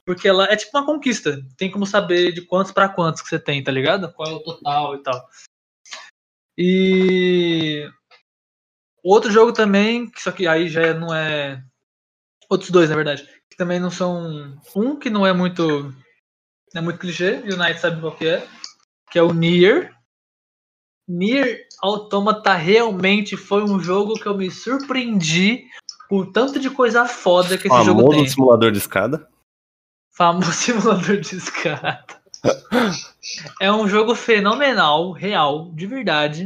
porque ela é tipo uma conquista. Tem como saber de quantos para quantos que você tem, tá ligado? Qual é o total e tal. E outro jogo também, só que aí já não é outros dois, na verdade, que também não são um que não é muito não é muito clichê, e o Knight sabe qual que é, que é o Nier. Nier Automata realmente foi um jogo que eu me surpreendi por tanto de coisa foda que esse jogo Famoso tem. simulador de escada. Famoso [LAUGHS] simulador de escada. é um jogo fenomenal, real, de verdade.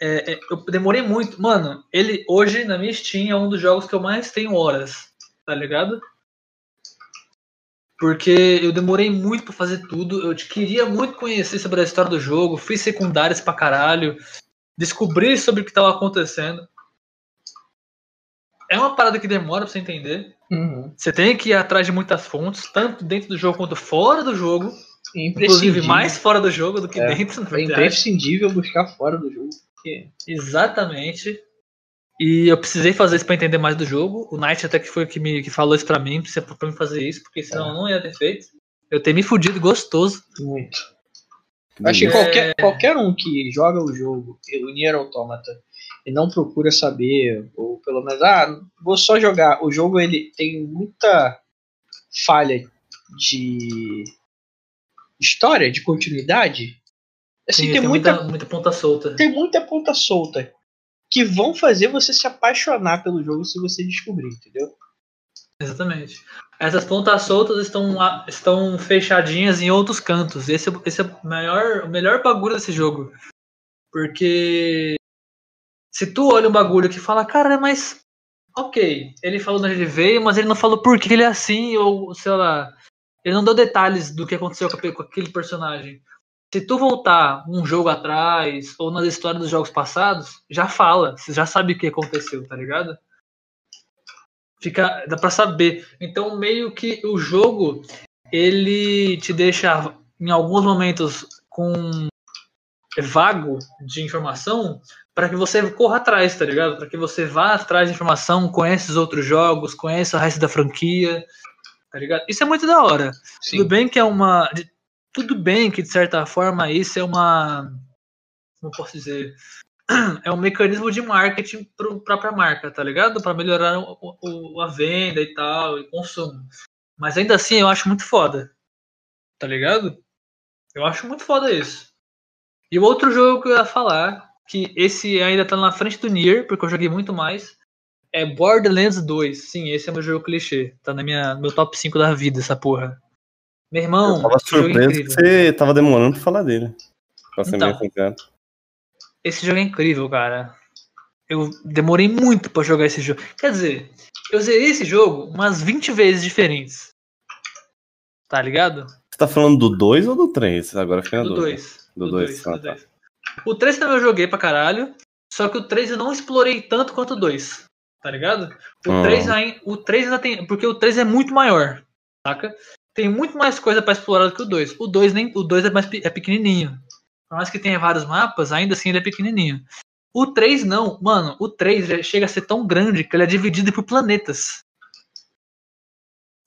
É, é, eu demorei muito. Mano, ele hoje na minha Steam é um dos jogos que eu mais tenho horas. Tá ligado? Porque eu demorei muito pra fazer tudo. Eu queria muito conhecer sobre a história do jogo. Fiz secundárias pra caralho. Descobri sobre o que tava acontecendo. É uma parada que demora pra você entender. Uhum. Você tem que ir atrás de muitas fontes, tanto dentro do jogo quanto fora do jogo. Inclusive, mais fora do jogo do que É, dentro, É imprescindível buscar fora do jogo. porque- Exatamente. E eu precisei fazer isso pra entender mais do jogo. O Knight até que foi que me que falou isso pra mim, precisa pra mim fazer isso, porque senão eu não ia ter feito. Eu ter me fudido gostoso. Muito. Acho que É. qualquer, qualquer um que joga o jogo, o Nier Automata, e não procura saber, ou pelo menos, ah, vou só jogar. O jogo ele tem muita falha de história, de continuidade. Assim, Sim, tem, muita, muita, muita ponta solta. tem muita ponta solta que vão fazer você se apaixonar pelo jogo se você descobrir, entendeu? Exatamente. Essas pontas soltas estão, estão fechadinhas em outros cantos. Esse, esse é o melhor, o melhor bagulho desse jogo. Porque se tu olha um bagulho que fala, cara, mas ok, ele falou de onde ele veio, mas ele não falou por que ele é assim, ou sei lá, ele não deu detalhes do que aconteceu com aquele personagem. Se tu voltar um jogo atrás, ou nas histórias dos jogos passados, já fala, você já sabe o que aconteceu, tá ligado? Fica, dá pra saber. Então, meio que o jogo, ele te deixa, em alguns momentos, com vago de informação, para que você corra atrás, tá ligado? Para que você vá atrás de informação, conheça os outros jogos, conheça o resto da franquia, tá ligado? Isso é muito da hora. Tudo bem que é uma. Tudo bem que, de certa forma, isso é uma. Como posso dizer? [CLEARS THROAT] É um mecanismo de marketing para a própria marca, tá ligado? Para melhorar o, o- a venda e tal, e consumo. Mas ainda assim, eu acho muito foda. Tá ligado? Eu acho muito foda isso. E o outro jogo que eu ia falar, que esse ainda tá na frente do Nier, porque eu joguei muito mais, é Borderlands 2. Sim, esse é meu jogo clichê. Tá na minha meu top 5 da vida, essa porra. Meu irmão, Eu tava que jogo surpreso que incrível. você tava demorando pra falar dele. Pra ser Então. bem sincero. Esse jogo é incrível, cara. Eu demorei muito pra jogar esse jogo. Quer dizer, eu zerei esse jogo umas 20 vezes diferentes. Tá ligado? Você tá falando do 2 ou do 3? Agora fiquei na Do dúvida. 2. Do dois, ah, tá. O 3 também eu joguei pra caralho. Só que o 3 eu não explorei tanto quanto o 2. Tá ligado? O Hum. 3 ainda, o 3 ainda tem. Porque o 3 é muito maior. Saca? Tem muito mais coisa pra explorar do que o 2. O 2 nem. O 2 é mais é pequenininho. Por mais que tenha vários mapas, ainda assim ele é pequenininho. O 3 não. Mano, o 3 já chega a ser tão grande que ele é dividido por planetas.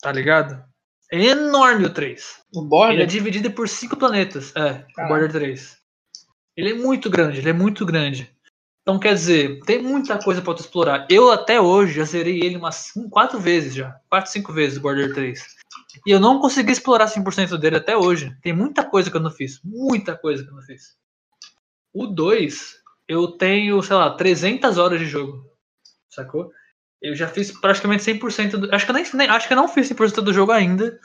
Tá ligado? É enorme o 3. O Ele é Border, dividido por cinco planetas. É, o Caralho. Border 3. Ele é muito grande, ele é muito grande. Então, quer dizer, tem muita coisa pra tu explorar. Eu até hoje já zerei ele umas cinco- quatro vezes já. Quatro, cinco vezes o Border 3. E eu não consegui explorar 100% dele até hoje. Tem muita coisa que eu não fiz. Muita coisa que eu não fiz. O 2, eu tenho, sei lá, 300 horas de jogo. Sacou? Eu já fiz praticamente 100% do. Acho que eu, nem, nem- acho que eu não fiz 100% do jogo ainda.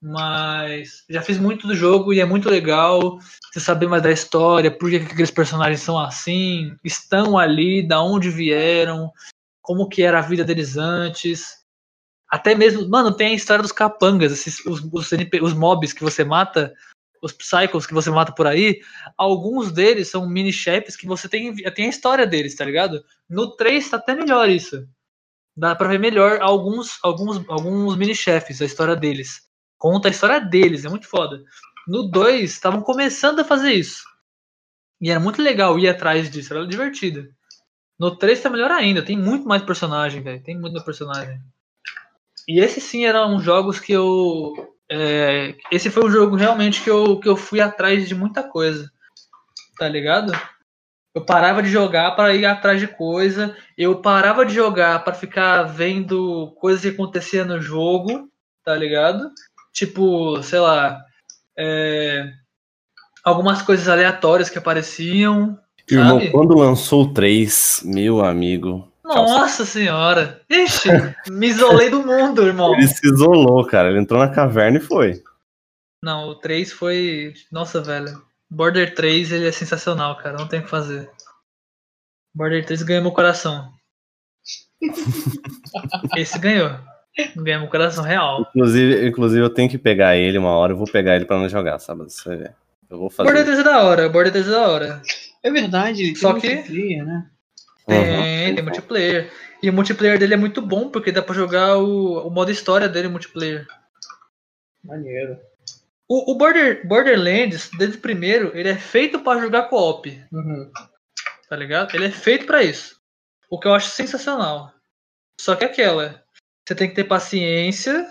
Mas já fiz muito do jogo e é muito legal você saber mais da história, por que, que aqueles personagens são assim, estão ali, da onde vieram, como que era a vida deles antes. Até mesmo, mano, tem a história dos capangas, esses, os, os, NP os mobs que você mata, os psychos que você mata por aí, alguns deles são mini-chefes que você tem, tem a história deles, tá ligado? No 3 tá até melhor isso. Dá pra ver melhor alguns, alguns, alguns mini-chefes, a história deles. Conta a história deles, é muito foda. No 2, estavam começando a fazer isso. E era muito legal ir atrás disso, era divertido. No 3 tá melhor ainda, tem muito mais personagem, velho. Tem muito mais personagem. E esse sim eram jogos que eu. é, esse foi um jogo realmente que eu, que eu fui atrás de muita coisa. Tá ligado? Eu parava de jogar para ir atrás de coisa. Eu parava de jogar para ficar vendo coisas que aconteciam no jogo, tá ligado? Tipo, sei lá. é, algumas coisas aleatórias que apareciam. Irmão, Sabe? quando lançou o 3, meu amigo. Tchau, Nossa senhora! Ixi, me isolei do mundo, irmão. Ele se isolou, cara. Ele entrou na caverna e foi. Não, o 3 foi. Nossa, velho. Border 3 ele é sensacional, cara. Não tem o que fazer. Border 3 ganhou meu coração. [LAUGHS] Esse ganhou. Ganhou meu coração real. Inclusive, inclusive, eu tenho que pegar ele uma hora. Eu vou pegar ele pra não jogar, sabe? Você vê. Eu vou fazer. Border 3 é da hora, Border 3 é da hora. é verdade, Só que- multiplayer, né? Uhum. Tem, tem multiplayer. E o multiplayer dele é muito bom, porque dá pra jogar o, o modo história dele multiplayer. Maneiro. O, o Border, Borderlands, desde o primeiro, ele é feito pra jogar co-op. Uhum. tá ligado? Ele é feito pra isso. O que eu acho sensacional. Só que aquela, você tem que ter paciência,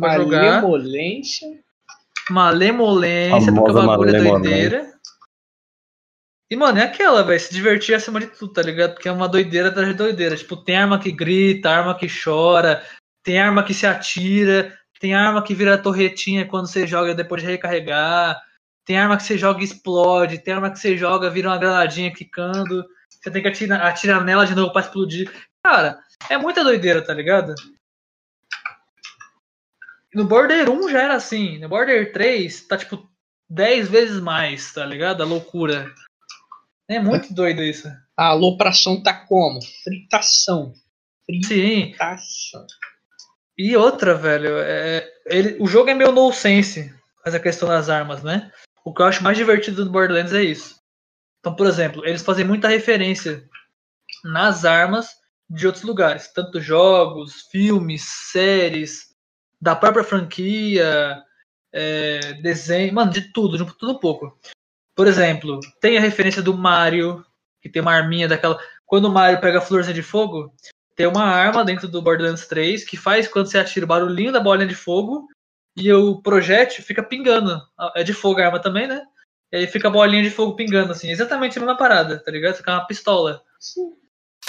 Pra jogar. Malemolência. malemolência, porque o bagulho é doideira. E, mano, é aquela, velho, se divertir acima de tudo, tá ligado? Porque é uma doideira atrás de doideira. Tipo, tem arma que grita, arma que chora, tem arma que se atira, tem arma que vira torretinha quando você joga depois de recarregar. tem arma que você joga e explode, tem arma que você joga, vira uma granadinha quicando, você tem que atirar, atirar nela de novo pra explodir. Cara, é muita doideira, tá ligado? No Border 1 já era assim, no Border 3 tá tipo 10 vezes mais, tá ligado? A loucura. É muito doido isso. A alopração tá como? Fritação. Sim. Fritação. E outra, velho, é, ele, o jogo é meio nonsense, mas a questão das armas, né? O que eu acho mais divertido do Borderlands é isso. Então, por exemplo, eles fazem muita referência nas armas de outros lugares, tanto jogos, filmes, séries, da própria franquia, é, desenho, mano, de tudo, de tudo um pouco. Por exemplo, tem a referência do Mario, que tem uma arminha daquela. Quando o Mario pega a florzinha de fogo, tem uma arma dentro do Borderlands 3 que faz quando você atira o barulhinho da bolinha de fogo e o projétil fica pingando. É de fogo a arma também, né? E aí fica a bolinha de fogo pingando, assim. Exatamente a mesma parada, tá ligado? Fica uma pistola.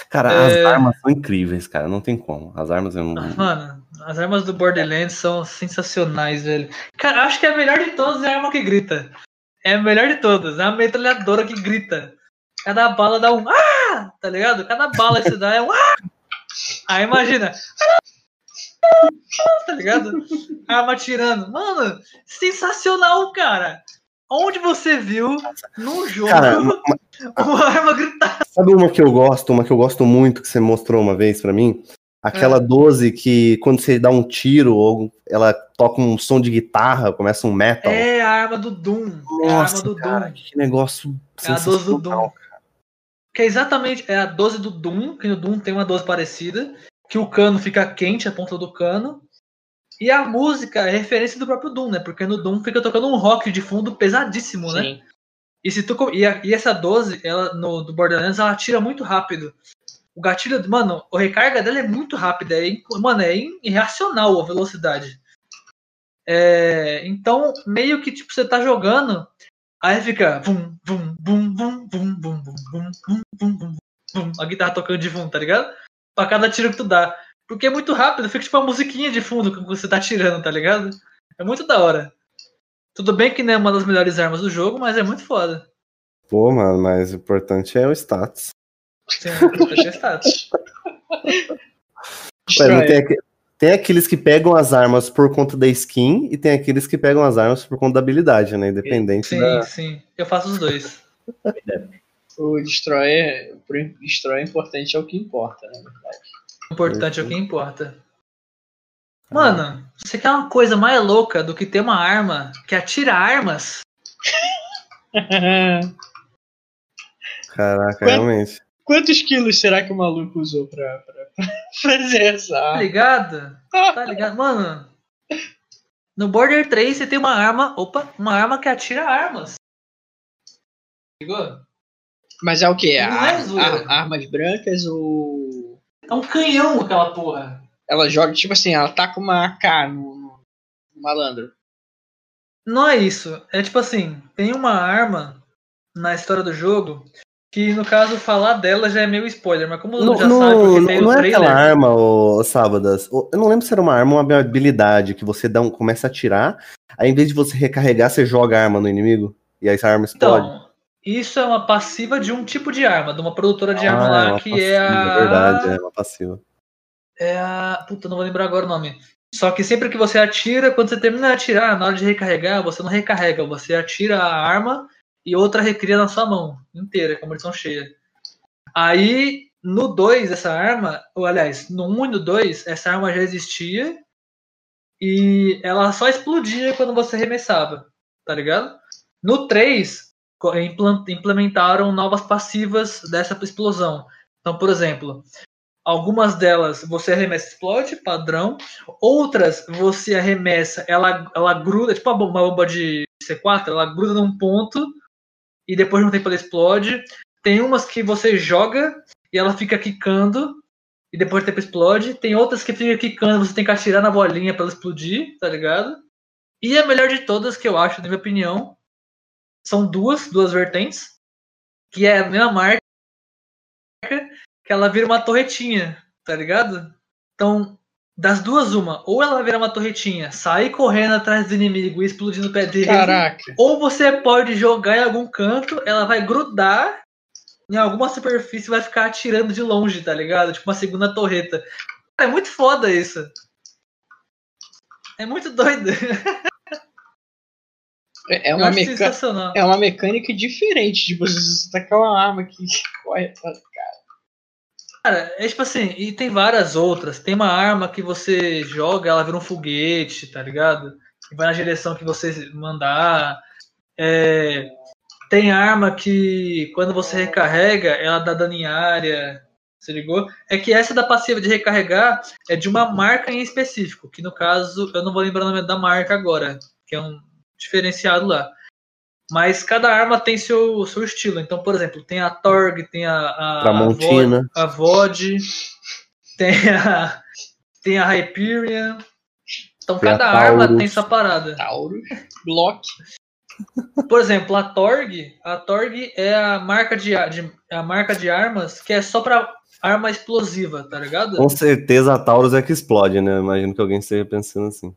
Cara, É. as armas são incríveis, cara. Não tem como. As armas eu não. Mano, as armas do Borderlands são sensacionais, velho. Cara, acho que a melhor de todas é a arma que grita. É a melhor de todas. É a metralhadora que grita. Cada bala dá um ah! Tá ligado? Cada bala que você dá é um ah! Aí imagina. Tá ligado? A arma tirando. Mano, sensacional, cara. Onde você viu num jogo Cara, ma- [LAUGHS] uma arma gritar? sabe uma que eu gosto, uma que eu gosto muito que você mostrou uma vez pra mim? Aquela É. 12 que quando você dá um tiro ou ela toca um som de guitarra, começa um metal. É a arma do Doom. é a arma Nossa, do cara, Doom. que negócio É a 12 do sensacional. Doom. Que é exatamente é a 12 do Doom, que no Doom tem uma 12 parecida, que o cano fica quente, a ponta do cano. E a música é referência do próprio Doom, né? Porque no Doom fica tocando um rock de fundo pesadíssimo, né? Sim. E se tu e, a- e essa 12, ela no do Borderlands, ela atira muito rápido. O gatilho, mano, a recarga dela é muito rápida, é, mano, é irracional a velocidade. É, então, meio que tipo você tá jogando, aí fica vum, vum, vum, vum, vum, vum, vum, vum, vum, vum, vum, a guitarra tocando de vum, tá ligado? Pra cada tiro que tu dá. Porque é muito rápido, fica tipo uma musiquinha de fundo quando você tá tirando, tá ligado? É muito da hora. Tudo bem que não é uma das melhores armas do jogo, mas é muito foda. Pô, mano, mas o importante é o status. Sim, é testado. Ué, não tem, aque- tem aqueles que pegam as armas por conta da skin e tem aqueles que pegam as armas por conta da habilidade, né? Independente Sim, da. sim. Eu faço os dois. [LAUGHS] O Destroyer, Destroyer importante é o que importa, né? importante é o que importa. Mano, você quer uma coisa mais louca do que ter uma arma que atira armas? Caraca, Quanto- realmente. Quantos quilos será que o maluco usou pra, pra [LAUGHS] fazer essa Tá ligado? Tá ligado? Mano, no Border 3 você tem uma arma. Opa, uma arma que atira armas. Ligou? Mas é o quê? Não é zoeira. armas brancas ou. É um canhão aquela porra. Ela joga, tipo assim, ela tá com uma AK no, no- no malandro. Não é isso. É tipo assim, tem uma arma na história do jogo que, no caso, falar dela já é meio spoiler, mas como Não, já não- sabe porque tem não o é aquela arma, ô, Sábadas. Ô, Eu não lembro se era uma arma ou uma habilidade que você dá um, começa a atirar, aí em vez de você recarregar, você joga a arma no inimigo e aí essa arma explode. Então, isso é uma passiva de um tipo de arma, de uma produtora de arma Ah, lá uma que passiva, é a. verdade, é uma passiva. É a. Puta, não vou lembrar agora o nome. Só que sempre que você atira, quando você termina de atirar, na hora de recarregar, você não recarrega, você atira a arma e outra recria na sua mão inteira, com a munição cheia. Aí, no 2, essa arma, ou aliás, no 1 um e no 2, essa arma já existia e ela só explodia quando você arremessava, tá ligado? No 3, co- implan- implementaram novas passivas dessa explosão. Então, por exemplo, algumas delas você arremessa explode, padrão. Outras você arremessa, ela, ela gruda, tipo uma bomba de C4, ela gruda num ponto e depois de um tempo ela explode. Tem umas que você joga e ela fica quicando e depois de tempo explode. Tem outras que fica quicando, você tem que atirar na bolinha pra ela explodir, tá ligado? E a melhor de todas, que eu acho, na minha opinião, são duas, duas vertentes, que é a mesma marca, que ela vira uma torretinha, tá ligado? Então, Das duas, uma. Ou ela vira uma torretinha, sair correndo atrás do inimigo e explodindo o pé dele. Caraca. Ou você pode jogar em algum canto, ela vai grudar em alguma superfície e vai ficar atirando de longe, tá ligado? Tipo uma segunda torreta. É muito foda isso. É muito doido. É é uma, meca... é uma mecânica diferente de você tacar uma arma que corre atrás do cara. Cara, é tipo assim, e tem várias outras. Tem uma arma que você joga, ela vira um foguete, tá ligado? E vai na direção que você mandar. É, tem arma que quando você recarrega, ela dá dano em área. Se ligou? É que essa da passiva de recarregar é de uma marca em específico, que no caso eu não vou lembrar o nome da marca agora, que é um diferenciado lá. Mas cada arma tem seu, seu estilo. Então, por exemplo, tem a Torg, tem a, a, Tramontina. a VOD, tem a, tem a Hyperion. Então, Tem cada arma tem sua parada. Taurus, Glock. Por exemplo, a Torg, a Torg é a marca de, a- de- a marca de armas que é só pra arma explosiva, tá ligado? Com certeza a Taurus é que explode, né? Imagino que alguém esteja pensando assim.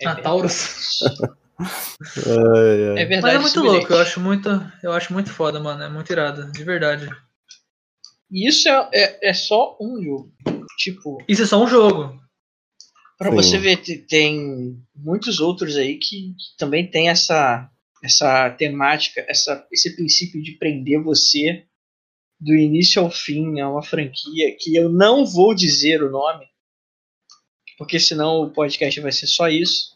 É a Taurus. [LAUGHS] Ai, ai. É verdade. Mas é muito esse louco, eu acho muito, eu acho muito foda, mano. É muito irado, de verdade. E isso é, é, é só um jogo. Tipo, Isso é só um jogo. Pra Sim. você ver, te- tem muitos outros aí que, que também tem essa, essa temática, essa, esse princípio de prender você do início ao fim. É uma franquia que eu não vou dizer o nome, porque senão o podcast vai ser só isso.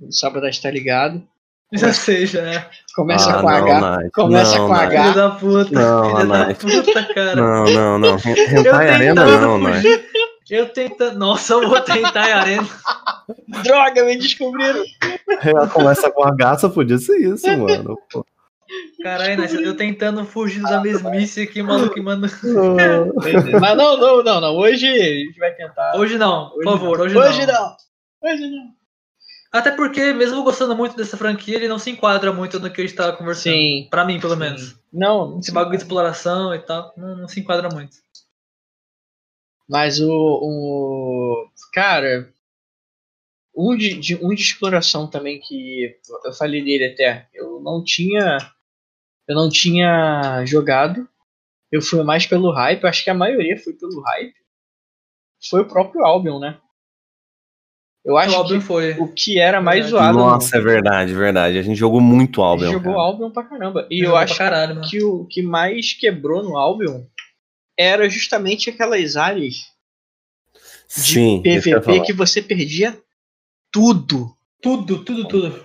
O Sábado está ligado. Já sei, já é. Começa Ah, com não, H. Night. Começa Não, com Night. H. Filho da puta. Não, filho da puta, cara. Não, não, não. Hentai Arena tentando não, Night. fugir. Eu tentando. Nossa, eu vou tentar em arena. [LAUGHS] Droga, me descobriram. Ela começa com a gaça, podia ser isso, mano. Pô. Caralho, Nath, eu tentando fugir da mesmice aqui, maluco, mano. Mas não, não, não, não. Hoje a gente vai tentar. Hoje não, por Hoje favor, não. hoje, Hoje não. não. Hoje não. Até porque, mesmo gostando muito dessa franquia, ele não se enquadra muito no que a gente tava conversando. Sim. Pra mim, pelo menos. Não, não Esse bagulho de exploração e tal, não, não se enquadra muito. Mas o, o. Cara. Um de, de- um de exploração também que eu falei dele até. Eu não tinha. Eu não tinha jogado. Eu fui mais pelo hype. Acho que a maioria foi pelo hype. Foi o próprio Albion, né? Eu acho o que foi. o que era mais Verdade. zoado. Nossa, é verdade, verdade. A gente jogou muito A Albion. gente jogou cara. Albion pra caramba. E eu Jogou acho caralho, mano. que o que mais quebrou no Albion era justamente aquelas áreas de Sim, eu PVP que você perdia tudo. Tudo, tudo, tudo.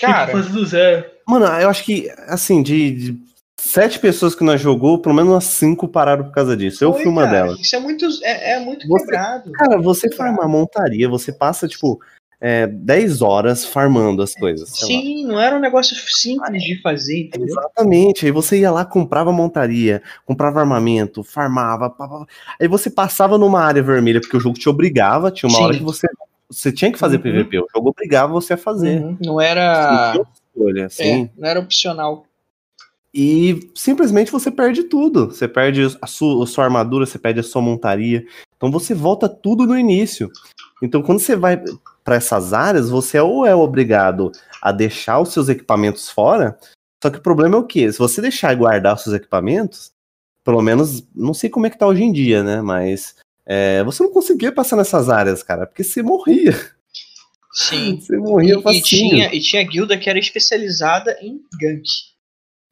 Cara. Fazer do zero. Mano, eu acho que, assim, de, de sete pessoas que nós jogou, pelo menos umas cinco pararam por causa disso. Eu Foi, fui uma cara. delas. Isso é muito, é, é muito Você- quebrado. Cara, você farmar montaria, você passa, tipo, é, 10 horas farmando as coisas. sei lá. Sim, não era um negócio simples de fazer, entendeu? Exatamente. Aí você ia lá, comprava montaria, comprava armamento, farmava. pá, pá. Aí você passava numa área vermelha, porque o jogo te obrigava, tinha uma Sim. hora que você, você tinha que fazer Uhum. PVP. O jogo obrigava você a fazer. Uhum. Não era, Não escolha, assim. é, não era opcional. E simplesmente você perde tudo. Você perde a sua, a sua armadura, você perde a sua montaria. Então você volta tudo no início. Então quando você vai para essas áreas, você ou é obrigado a deixar os seus equipamentos fora. Só que o problema é o quê? Se você deixar e guardar os seus equipamentos, pelo menos, não sei como é que tá hoje em dia, né? Mas é, você não conseguia passar nessas áreas, cara, porque você morria. Sim. Você morria E, e, facinho. tinha, e tinha guilda que era especializada em gank.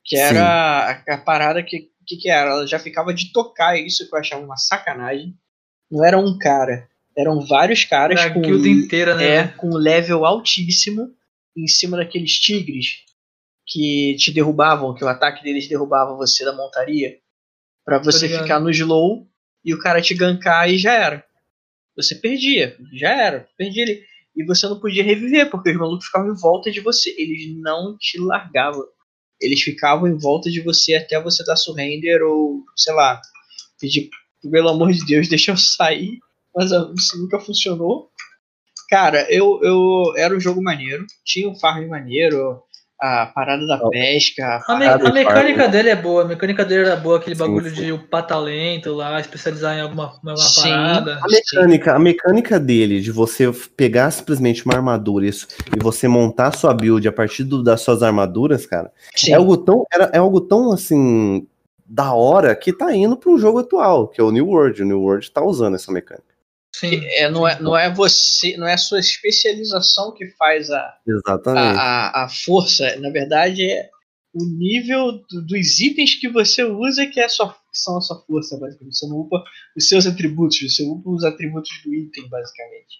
Que era a, a parada que, que que era? Ela já ficava de tocar isso que eu achava uma sacanagem. Não era um cara. Eram vários caras Era a com, guilda inteira, né? é, com level altíssimo em cima daqueles tigres que te derrubavam, que o ataque deles derrubava você da montaria. Pra você ficar no slow e o cara te gankar e já era. Você perdia, já era, perdia ele. E você não podia reviver, porque os malucos ficavam em volta de você. Eles não te largavam. Eles ficavam em volta de você até você dar surrender ou, sei lá, pedir, pelo amor de Deus, [LAUGHS] deixa eu sair. Mas ah, isso nunca funcionou. Cara, eu, eu era um jogo maneiro, tinha um farm maneiro. A parada da pesca. A, me- a mecânica dele é boa, a mecânica dele era boa, aquele Sim, bagulho sim. de upar talento lá, especializar em alguma, alguma Sim. parada. A mecânica, a mecânica dele de você pegar simplesmente uma armadura isso, e você montar sua build a partir do- das suas armaduras, cara, Sim. é algo tão, era- é algo tão assim da hora que tá indo para um jogo atual, que é o New World. O New World tá usando essa mecânica. Sim. É, não, é, não é você, não é a sua especialização que faz a, a, Exatamente. a, a força. Na verdade, é o nível do- dos itens que você usa que, é a sua, são a sua força, basicamente. Você não upa os seus atributos, você upa os atributos do item, basicamente.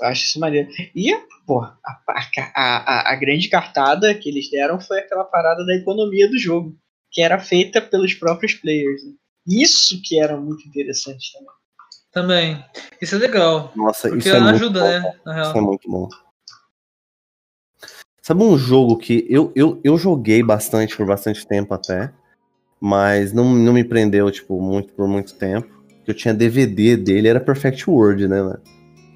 Eu acho isso maneiro. E, pô, a, a, a, a grande cartada que eles deram foi aquela parada da economia do jogo, que era feita pelos próprios players. né? Isso que era muito interessante também. Também. Isso é legal. Nossa, Porque isso é muito ajuda, bom. né? Na real. Isso é muito bom. Sabe um jogo que eu, eu, eu joguei bastante, por bastante tempo até, mas não, não me prendeu, tipo, muito por muito tempo. Eu tinha DVD dele, era Perfect World, né, mano?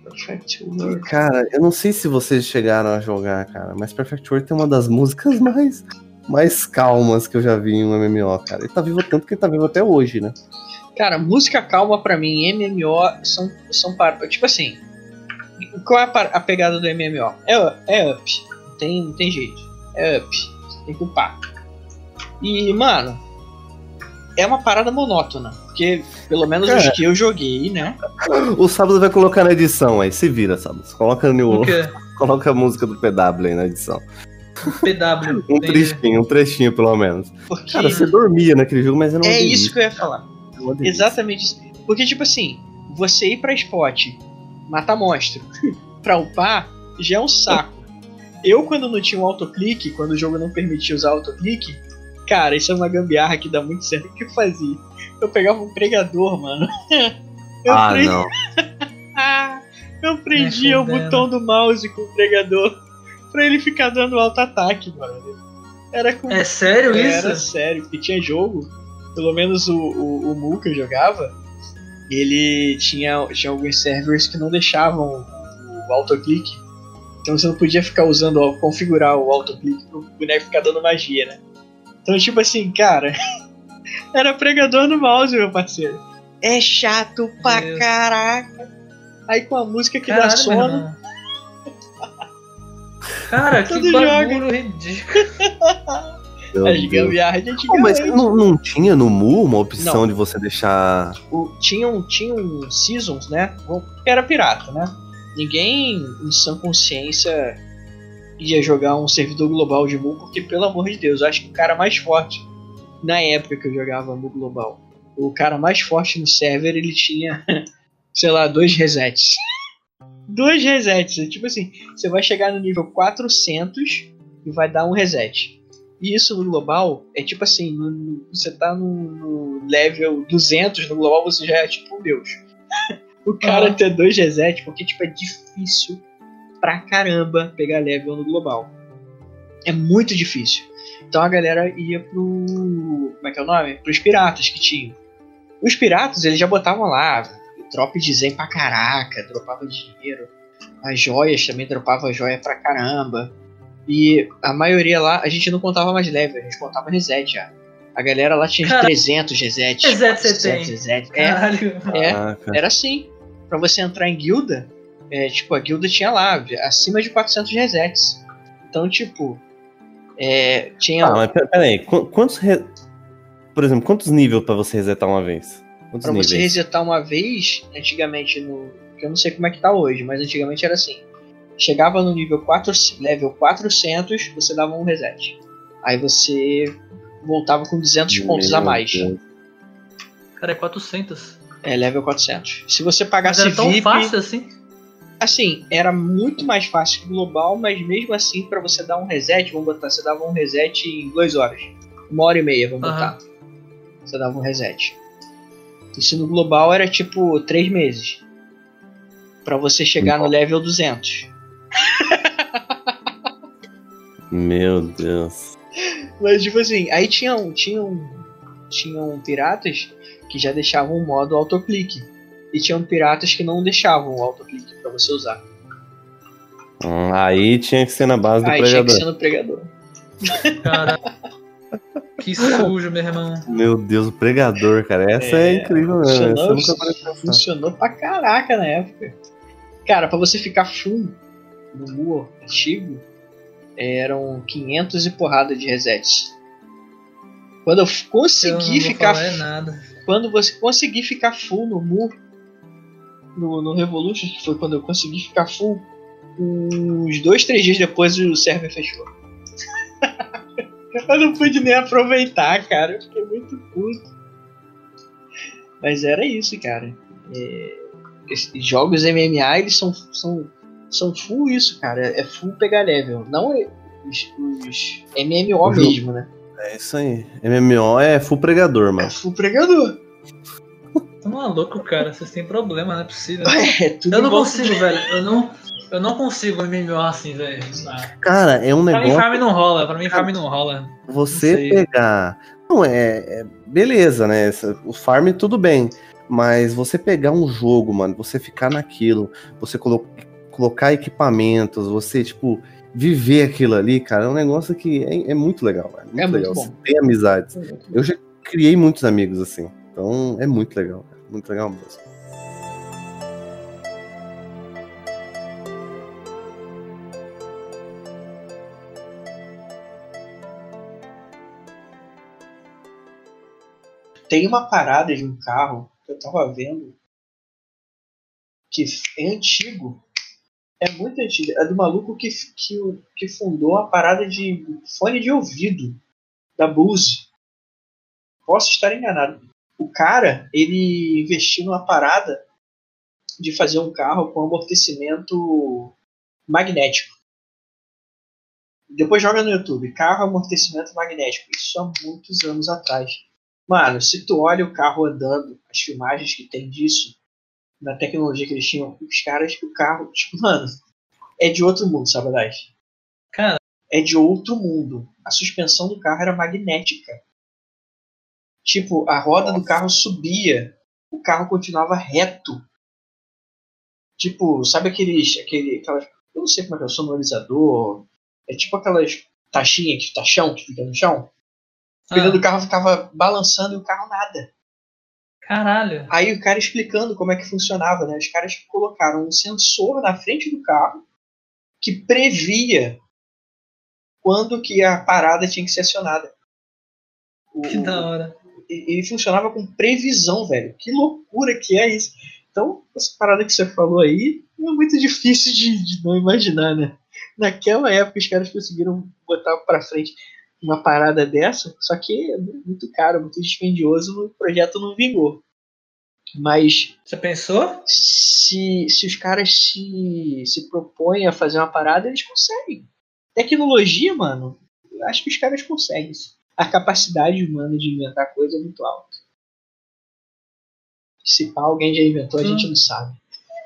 Perfect World. Cara, eu não sei se vocês chegaram a jogar, cara, mas Perfect World tem uma das músicas [LAUGHS] mais, mais calmas que eu já vi em um MMO, cara. Ele tá vivo tanto que ele tá vivo até hoje, né? Cara, música calma pra mim, MMO são, são para. Tipo assim, qual é a, pegada do MMO? É, é up. Não tem, não tem jeito. É up. Tem que upar. E, mano, é uma parada monótona. Porque, pelo menos os Cara. que eu joguei, né? O Sábado vai colocar na edição aí, se vira, Sábado. Coloca, no, [LAUGHS] coloca a música do PW aí na edição. PW. [LAUGHS] Um entendi. trechinho, um trechinho pelo menos. Porque Cara, você dormia naquele jogo, mas era uma é delícia, isso que eu ia falar. delícia. Exatamente isso. Porque, tipo assim, você ir pra spot, matar monstro, [LAUGHS] pra upar, já é um saco. Eu, quando não tinha um autoclique, quando o jogo não permitia usar autoclique, cara, isso é uma gambiarra que dá muito certo. O que eu fazia? Eu pegava um pregador, mano. [LAUGHS] Eu, Ah, pre- não. eu prendia o botão do mouse com o pregador pra ele ficar dando auto-ataque, mano. Era com É sério era isso? sério, porque tinha jogo, pelo menos o, o, o Mu que eu jogava, ele tinha, tinha alguns servers que não deixavam o autoclique. Então você não podia ficar usando, ó, configurar o autoclique pro boneco ficar dando magia, né? Então, tipo assim, cara, [LAUGHS] era pregador no mouse, meu parceiro. É chato pra Deus. caraca. Aí com a música que dá Caralho, sono. Cara, que bagulho ridículo. [LAUGHS] Meu as gambiarras de Pô, mas antigamente. não, não tinha no Mu uma opção Não. de você deixar. o, tinham, tinham seasons, né? Era pirata, né? Ninguém em sã consciência ia jogar um servidor global de Mu, porque, pelo amor de Deus, eu acho que o cara mais forte na época que eu jogava Mu Global, o cara mais forte no server, ele tinha, [LAUGHS] sei lá, dois resets. Dois resets. Tipo assim, você vai chegar no nível 400 e vai dar um reset. E isso no global é tipo assim, no- no- você tá no, no level 200 no global, você já é tipo um deus. [LAUGHS] o cara Aham. ter dois resets, porque tipo é difícil pra caramba pegar level no global. É muito difícil. Então a galera ia pro. Como é que é o nome? Pros piratas que tinham. Os piratas, eles já botavam lá, drop de zen pra caraca, dropava dinheiro. As joias também dropava joia pra caramba. E a maioria lá, a gente não contava mais level, a gente contava reset já. A galera lá tinha Cara, 300 resets. reset você 400 tem? resets. É, Caralho. é, era assim. Pra você entrar em guilda, é, tipo, a guilda tinha lá, acima de 400 resets. Então, tipo, é, tinha. Ah, mas pera- peraí, qu- quantos. re- Por exemplo, quantos níveis pra você resetar uma vez? Quantos Pra níveis? você resetar uma vez, antigamente no. que eu não sei como é que tá hoje, mas antigamente era assim. Chegava no nível 4, level 400, você dava um reset. Aí você voltava com 200 pontos a Meu mais. Deus. Cara, é 400. É, level 400. Se você Mas pagasse era tão VIP, fácil assim? assim, era muito mais fácil que o global, mas mesmo assim, pra você dar um reset, vamos botar, você dava um reset em 2 horas. Uma hora e meia, vamos Aham. botar. Você dava um reset. Isso no global era tipo 3 meses. Pra você chegar no level 200. [LAUGHS] Meu Deus. Mas tipo assim, aí tinham, tinham, tinham piratas que já deixavam o modo autoclique. E tinham piratas que não deixavam o autoclique pra você usar. Hum, Aí tinha que ser na base do Aí tinha que pregador. ser no pregador. Cara, [LAUGHS] que sujo, meu irmão. Meu Deus, o pregador, cara. Essa é, É, incrível mesmo. Essa eu funcionou, pensar. funcionou pra caraca na época. Cara, pra você ficar full no Mu antigo, eram 500 e porrada de resets. Quando eu Eu consegui vou ficar falar é nada. quando você conseguir ficar full no Mu, no, no Revolution, que foi quando eu consegui ficar full, uns dois, três dias depois o server fechou. Eu não pude nem aproveitar, cara. Eu fiquei muito puto. Mas era isso, cara. É, jogos MMA, eles são, são, são full isso, cara. É full pegar level. Não é os, os MMO O jogo. mesmo, né? É isso aí. MMO é full pregador, É mano. full pregador. Tá maluco, cara. Vocês têm problema, não é possível. [LAUGHS] É tudo Eu não consigo, velho. Eu não, eu não consigo MMO assim, velho. Cara, é um Pra mim, negócio. farm não rola. Pra mim, farm não rola. Você Não pegar. Não, é, é- Beleza, né? O farm tudo bem. Mas você pegar um jogo, mano, você ficar naquilo, você colo- colocar equipamentos, você, tipo, viver aquilo ali, cara, é um negócio que é, é muito legal, velho. Muito É muito legal. bom. Você tem amizades. Eu já criei muitos amigos assim. Então é muito legal, cara. Muito legal mesmo. Tem uma parada de um carro que eu tava vendo que é antigo. É muito antigo. É do maluco que, que, que fundou a parada de fone de ouvido da Bose. Posso estar enganado. O cara, ele investiu numa parada de fazer um carro com amortecimento magnético. Depois joga no YouTube, carro amortecimento magnético. Isso há muitos anos atrás. Mano, se tu olha o carro andando, as filmagens que tem disso, na tecnologia que eles tinham, os caras, o carro, tipo, mano, é de outro mundo, Sabadás. Cara. É de outro mundo. A suspensão do carro era magnética. Tipo, a roda do carro subia, o carro continuava reto. Tipo, sabe aqueles. Aquele, aquelas, eu não sei como é que é o sonorizador. É tipo aquelas taxinhas, que taxão que fica no chão. O pneu Ah, do carro ficava balançando e o carro nada. caralho. Aí o cara explicando como é que funcionava, né? Os caras colocaram um sensor na frente do carro que previa quando que a parada tinha que ser acionada. O- Que da hora. ele funcionava com previsão, velho. Que loucura que é isso. Então, essa parada que você falou aí é muito difícil de, de não imaginar, né? Naquela época os caras conseguiram botar pra frente uma parada dessa, só que é muito caro, muito dispendioso, o projeto não vingou. Mas Você pensou? se, se os caras se, se propõem a fazer uma parada, eles conseguem. Tecnologia, mano, eu acho que os caras conseguem. A capacidade humana de inventar coisa é muito alta. Se pá, alguém já inventou, a Hum. gente não sabe.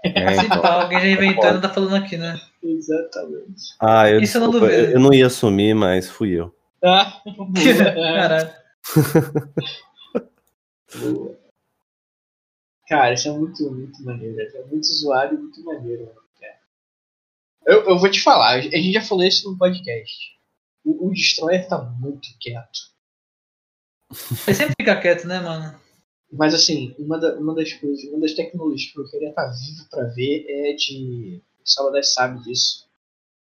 É, Se então. pá, alguém já inventou não tá falando aqui, né? Exatamente. Ah, eu, Isso eu não desculpa, eu, eu não ia assumir, mas fui eu. Ah, [LAUGHS] Caralho. boa. Cara, isso é muito, muito maneiro. É muito zoado e muito maneiro. cara. Eu, eu vou te falar, a gente já falou isso no podcast. O, o Destroyer tá muito quieto. Ele sempre fica quieto, né, mano? Mas assim, uma, da- uma das coisas, uma das tecnologias que eu queria estar vivo pra ver é de. O Salvador sabe disso.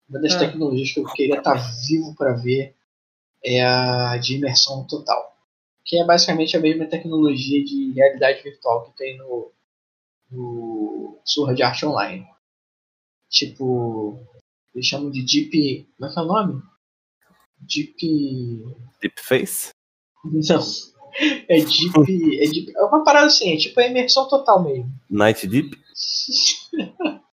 Uma das Ah. tecnologias que eu queria estar vivo pra ver é a de imersão total. Que é basicamente a mesma tecnologia de realidade virtual que tem no, no Sword Art Online. Tipo, eles chamam de Deep. Como é que é o nome? Deep. Deepface? Não. É deep, é deep. É uma parada assim, é tipo a imersão total mesmo. Night Deep? [LAUGHS]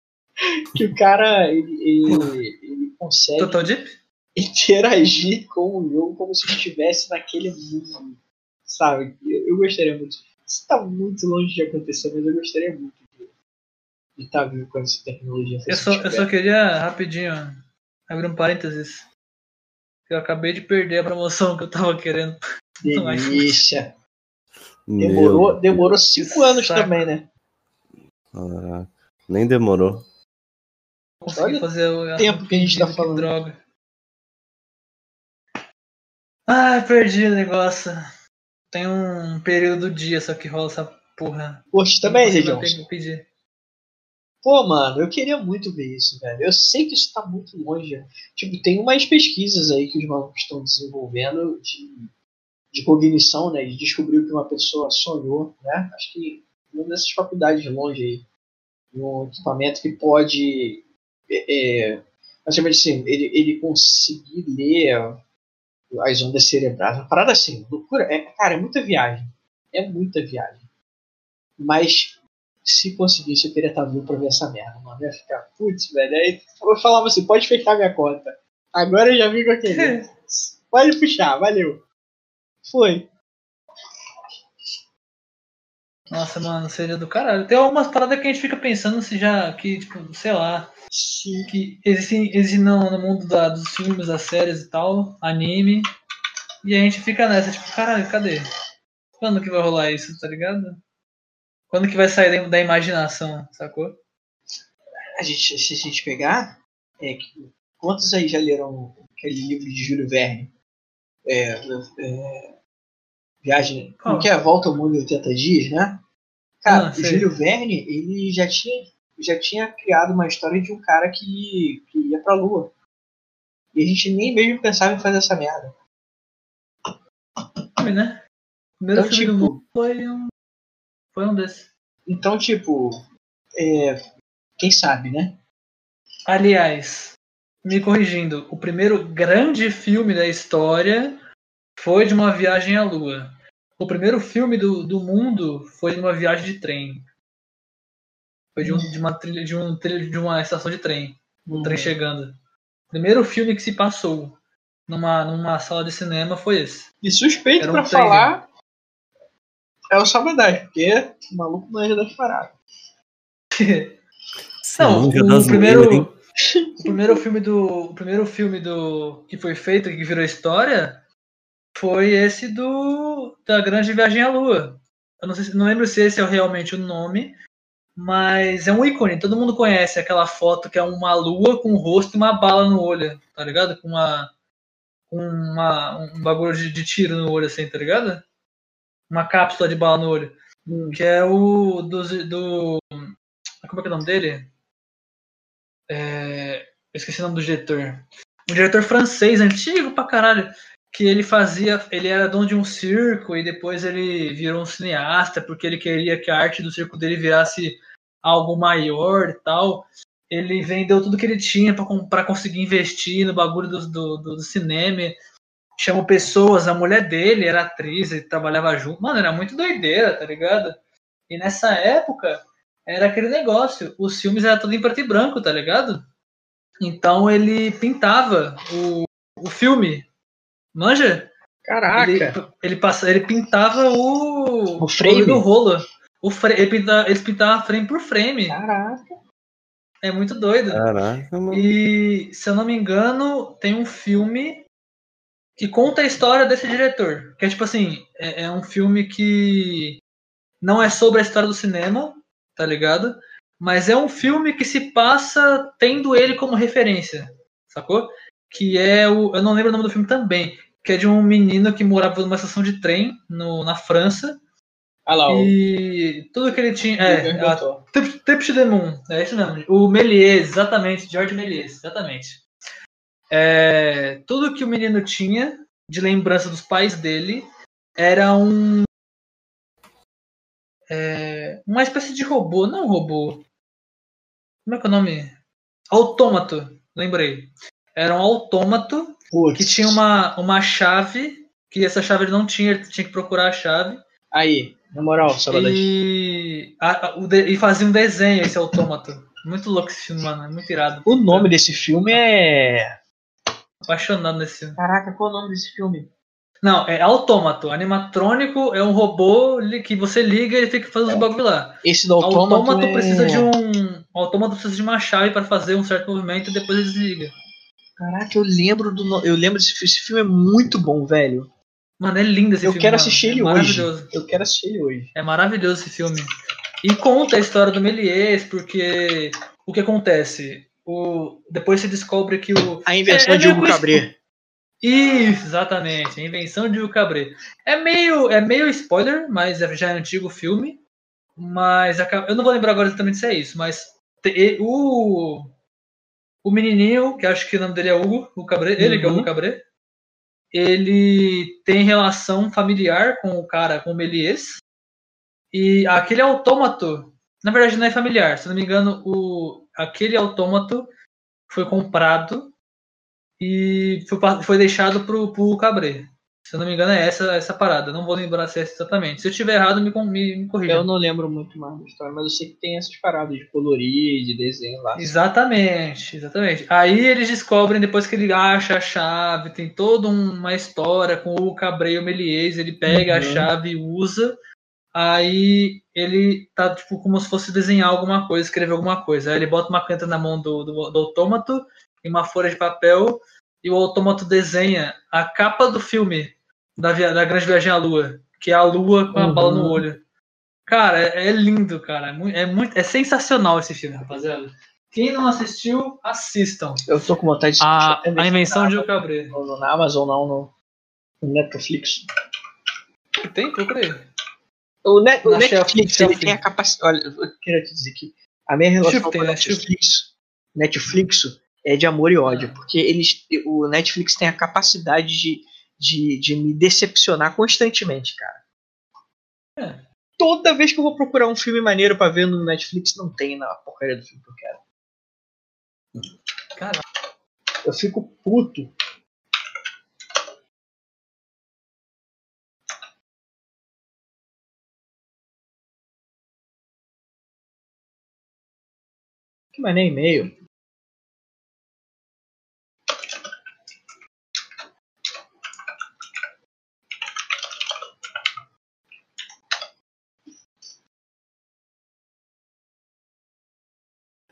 Que o cara ele, ele, ele consegue Total Deep? [LAUGHS] interagir com o jogo como se estivesse naquele mundo. Sabe? Eu, eu gostaria muito. Isso tá muito longe de acontecer, mas eu gostaria muito de estar vivo com essa tecnologia. Eu só, eu só queria, rapidinho, abrir um parênteses. Eu acabei de perder a promoção que eu tava querendo. [LAUGHS] Delícia. Demorou, demorou cinco anos saco. também, né? Caraca, nem demorou. consegui Olha fazer o tempo que a gente tá que falando. droga. Ai, perdi o negócio. Tem um período do dia só que rola essa porra. Poxa, também, consigo pedir. Pô, mano, eu queria muito ver isso, velho. Eu sei que isso tá muito longe. Tipo, tem umas pesquisas aí que os malucos estão desenvolvendo de, de cognição, né? De descobrir o que uma pessoa sonhou, né? Acho que uma dessas faculdades longe aí. Um equipamento que pode. É, é, assim, ele, ele conseguir ler as ondas cerebrais. Uma parada assim, loucura. É, cara, é muita viagem. É muita viagem. Mas se conseguisse, eu queria estar vivo pra ver essa merda, mano. Eu ia ficar, putz, velho. Aí eu falava assim, pode fechar minha conta. Agora eu já vi com aquele. [LAUGHS] Pode puxar, valeu. Foi. Nossa, mano, seria do caralho. Tem algumas paradas que a gente fica pensando se já. Que, tipo, sei lá. Sim. Que existem, existem no, no mundo da- dos filmes, das séries e tal, anime. E a gente fica nessa, tipo, caralho, cadê? Quando que vai rolar isso, tá ligado? Quando que vai sair da, imaginação, sacou? A gente, se a gente pegar, é, quantos aí já leram aquele livro de Júlio Verne? É, é, Viagem. Como que é? Volta ao Mundo em 80 Dias, né? Cara, Ah, o. Júlio Verne, ele já tinha, já tinha criado uma história de um cara que, que ia pra Lua. E a gente nem mesmo pensava em fazer essa merda. Filme, né? O primeiro Então, filme do tipo- mundo foi um. Foi um desses. Então, tipo, é, quem sabe, né? Aliás, me corrigindo, o primeiro grande filme da história foi de uma viagem à Lua. O primeiro filme do, do mundo foi de uma viagem de trem. Foi de, um, de uma trilha, de um de uma estação de trem. O trem chegando. O primeiro filme que se passou numa, numa sala de cinema foi esse. E suspeito um pra trem, falar é o Sabadão, porque o maluco manja das paradas. Não, [LAUGHS] o das primeiro, o primeiro filme do, o primeiro filme do que foi feito que virou história foi esse do da Grande Viagem à Lua. Eu não sei, se- não lembro se esse é realmente o nome, mas é um ícone. Todo mundo conhece aquela foto que é uma lua com um rosto e uma bala no olho, tá ligado? Com uma uma um bagulho de, de tiro no olho assim, tá ligado? Uma cápsula de bala no olho, que é o do, do como é que é o nome dele? É, eu esqueci o nome do diretor. Um diretor francês, antigo pra caralho. Que ele fazia. Ele era dono de um circo e depois ele virou um cineasta porque ele queria que a arte do circo dele virasse algo maior e tal. Ele vendeu tudo que ele tinha pra conseguir investir no bagulho do, do, do cinema. Chamou pessoas, a mulher dele era atriz, ele trabalhava junto. Mano, era muito doideira, tá ligado? E nessa época, era aquele negócio. Os filmes eram tudo em preto e branco, tá ligado? Então ele pintava o, o filme. Manja? Caraca! Ele, ele, passa, ele pintava o. O frame? do rolo. O fra- ele pinta, eles pintavam frame por frame. Caraca! É muito doido. Caraca, mano. E, se eu não me engano, tem um filme que conta a história desse diretor. Que é tipo assim, é, é um filme que não é sobre a história do cinema, tá ligado? Mas é um filme que se passa tendo ele como referência, sacou? Que é o. Eu não lembro o nome do filme também. Que é de um menino que morava numa estação de trem no, na França. Olha lá, o E tudo que ele tinha. É, a de Moon, é isso mesmo. O Méliès, exatamente, George Méliès, exatamente. É, tudo que o menino tinha de lembrança dos pais dele era um. é, uma espécie de robô, não robô. Como é que é o nome? Autômato, lembrei. Era um autômato Putz. que tinha uma, uma chave, que essa chave ele não tinha, ele tinha que procurar a chave. Aí, na moral, Sabadão. E, a- a- o de- e fazia um desenho esse autômato. Muito louco esse filme, mano. É muito irado. O nome desse filme é. Apaixonado nesse filme. Caraca, qual é o nome desse filme? Não, é autômato. Animatrônico é um robô que você liga e ele fica fazendo os bagulho lá. Esse do O autômato. autômato é... precisa de um. O autômato precisa de uma chave para fazer um certo movimento e depois ele desliga. Caraca, eu lembro do. Eu lembro desse filme. Esse filme é muito bom, velho. Mano, é lindo esse Eu filme. quero mano. assistir é ele hoje. Eu quero assistir ele hoje. É maravilhoso esse filme. E conta a história do Méliès, porque o que acontece? o, depois se descobre que o. A invenção É- de Hugo Cabret. Isso, exatamente. A invenção de Hugo Cabret. É meio, é meio spoiler, mas é- já é antigo o filme. Mas eu não vou lembrar agora exatamente se é isso, mas o o menininho, que acho que o nome dele é Hugo, o Cabret, ele que é o Uhum. Hugo Cabret, ele tem relação familiar com o cara, com o Melies. E aquele autômato, na verdade não é familiar, se não me engano, o aquele autômato foi comprado e foi, foi deixado pro, pro Cabret. Se eu não me engano, é essa, essa parada. Não vou lembrar se é essa exatamente. Se eu estiver errado, me, me, me corrija. Eu não lembro muito mais da história, mas eu sei que tem essas paradas de colorir, de desenho lá. Exatamente, exatamente. Aí eles descobrem, depois que ele acha a chave, tem toda um- uma história com o Cabret e o Melies, ele pega a Uhum. chave e usa. Aí ele tá tipo como se fosse desenhar alguma coisa, escrever alguma coisa. Aí ele bota uma caneta na mão do, do, do autômato e uma folha de papel e o autômato desenha a capa do filme da, via- da Grande Viagem à Lua, que é a Lua com a Uhum. bala no olho. Cara, é, é lindo, cara. É muito, é muito, é sensacional esse filme, rapaziada. Quem não assistiu, assistam. Eu tô com vontade de A, a invenção de no, na Amazon, não, no, no Netflix. Tem? Procurei. O, Net, o Netflix, ele tem a capacidade. Olha, eu queria te dizer que a minha relação Chifre, com o né? Chifre. Netflix, Netflix é de amor e ódio, Ah. porque eles, o Netflix tem a capacidade de, de, de me decepcionar constantemente, cara. É. Toda vez que eu vou procurar um filme maneiro pra ver no Netflix, não tem na porcaria do filme que eu quero. Caralho. Eu fico puto. Que mané e-mail.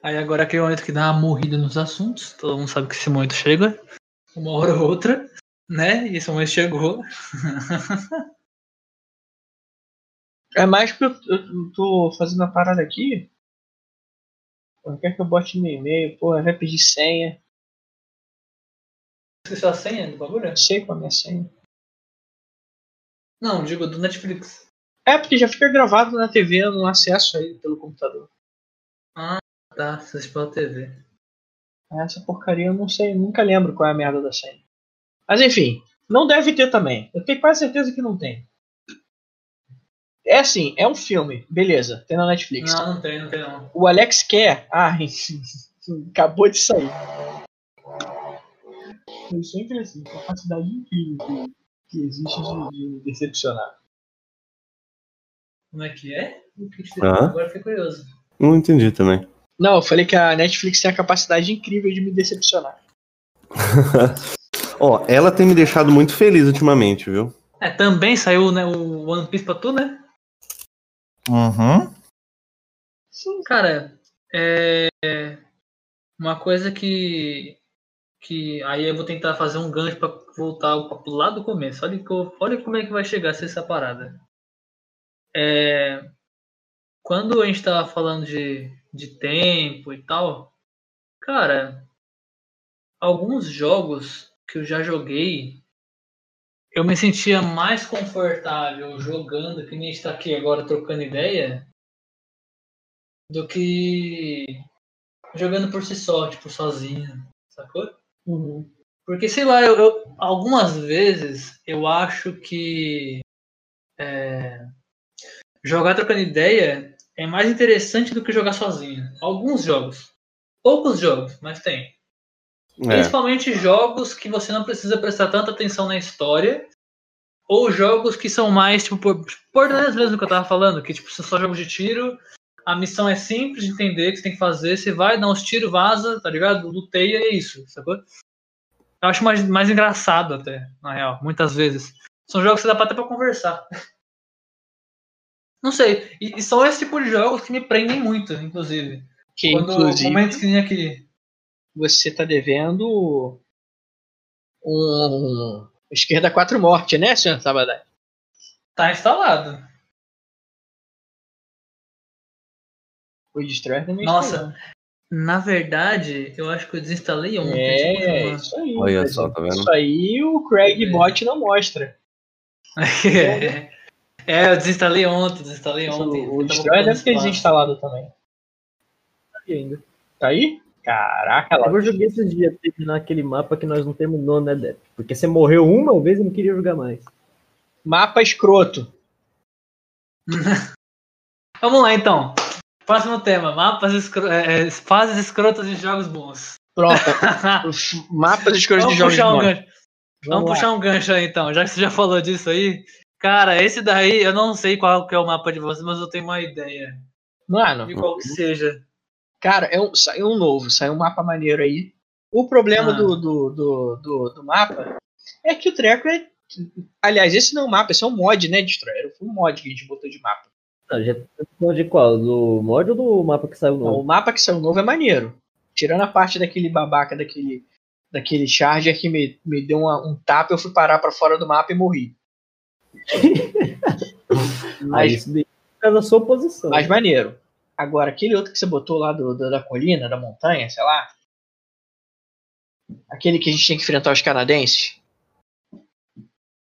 Aí agora aquele momento que dá uma morrida nos assuntos. Todo mundo sabe que esse momento chega. Uma hora ou outra. Né? E esse momento chegou. [LAUGHS] É mais que eu, eu tô fazendo a parada aqui. Não quer que eu bote no e-mail, pô, vai pedir senha. Esqueceu a senha do bagulho? Não sei qual é a minha senha. Não, digo do Netflix. É, porque já fica gravado na TV, no acesso aí pelo computador. Tá, pela TV. Essa porcaria eu não sei, nunca lembro qual é a merda da senha. Mas enfim, não deve ter também. Eu tenho quase certeza que não tem. É assim, é um filme, beleza, tem na Netflix. Não, não tem, não tem não. O Alex quer. Ah, [LAUGHS] acabou de sair. Eu sempre assim, capacidade incrível que, que existe de, de me decepcionar. Como é que é? Agora fiquei curioso. Não entendi também. Não, eu falei que a Netflix tem a capacidade incrível de me decepcionar. [LAUGHS] Ó, ela tem me deixado muito feliz ultimamente, viu? É, também saiu né, o One Piece pra tu, né? Uhum. Cara, é uma coisa que que aí eu vou tentar fazer um gancho pra voltar o papo lá do começo. Olha, que eu- olha como é que vai chegar essa parada. É, quando a gente tava falando de, de tempo e tal, cara, alguns jogos que eu já joguei, eu me sentia mais confortável jogando, que nem a gente tá aqui agora trocando ideia, do que jogando por si só, tipo, sozinho, sacou? Uhum. Porque, sei lá, eu, eu- algumas vezes eu acho que é, jogar trocando ideia é mais interessante do que jogar sozinho. Alguns jogos. Poucos jogos, mas tem. É. Principalmente jogos que você não precisa prestar tanta atenção na história. Ou jogos que são mais, tipo, por- Borderlands mesmo que eu tava falando, que tipo, são só jogos de tiro. A missão é simples de entender o que você tem que fazer. Você vai, dá uns tiros, vaza, tá ligado? Luteia e é isso, sacou? Eu acho mais, mais engraçado até, na real, muitas vezes. São jogos que dá pra até pra conversar. [LAUGHS] Não sei. E, e são esse tipo de jogos que me prendem muito, inclusive. Que Quando inclusive momentos que nem aqui. você tá devendo um esquerda 4 morte, né, senhor Sabadai? Tá instalado. O Destroyer também Nossa. instalou. Na verdade, eu acho que eu desinstalei ontem. É, eu isso aí. Olha só, tá vendo? Isso aí o Craig É. Bot não mostra. confirmar. [LAUGHS] é, eu desinstalei ontem, desinstalei ontem. O, Destroyer deve ter desinstalado também. E ainda. Tá aí? Caraca, lá. Eu joguei esses dias terminar aquele mapa que nós não terminou, né, Dep? Porque você morreu uma vez e não queria jogar mais. Mapa escroto. [LAUGHS] Vamos lá então. Próximo tema: mapas escro... é, é, fases escrotas de jogos bons. Pronto. [LAUGHS] Mapas escrotos de Vamos jogos puxar um bons. gancho. Vamos lá. puxar um gancho aí então, já que você já falou disso aí. Cara, esse daí, eu não sei qual que é o mapa de vocês, mas eu tenho uma ideia Mano, de qual que seja. cara, é um, saiu um novo, saiu um mapa maneiro aí. O problema Ah. do, do, do, do, do mapa é que o treco é. Aliás, esse não é um mapa, esse é um mod, né, Destroyer? Foi um mod que a gente botou de mapa. Ah, já de qual? Do mod ou do mapa que saiu Não, novo? o mapa que saiu novo é maneiro. Tirando a parte daquele babaca, daquele, daquele charger que me, me deu uma- um tapa, eu fui parar pra fora do mapa e morri. [LAUGHS] Mas, é da sua posição. mas maneiro. Agora, aquele outro que você botou lá do, do- da colina, da montanha, sei lá. Aquele que a gente tinha que enfrentar os canadenses.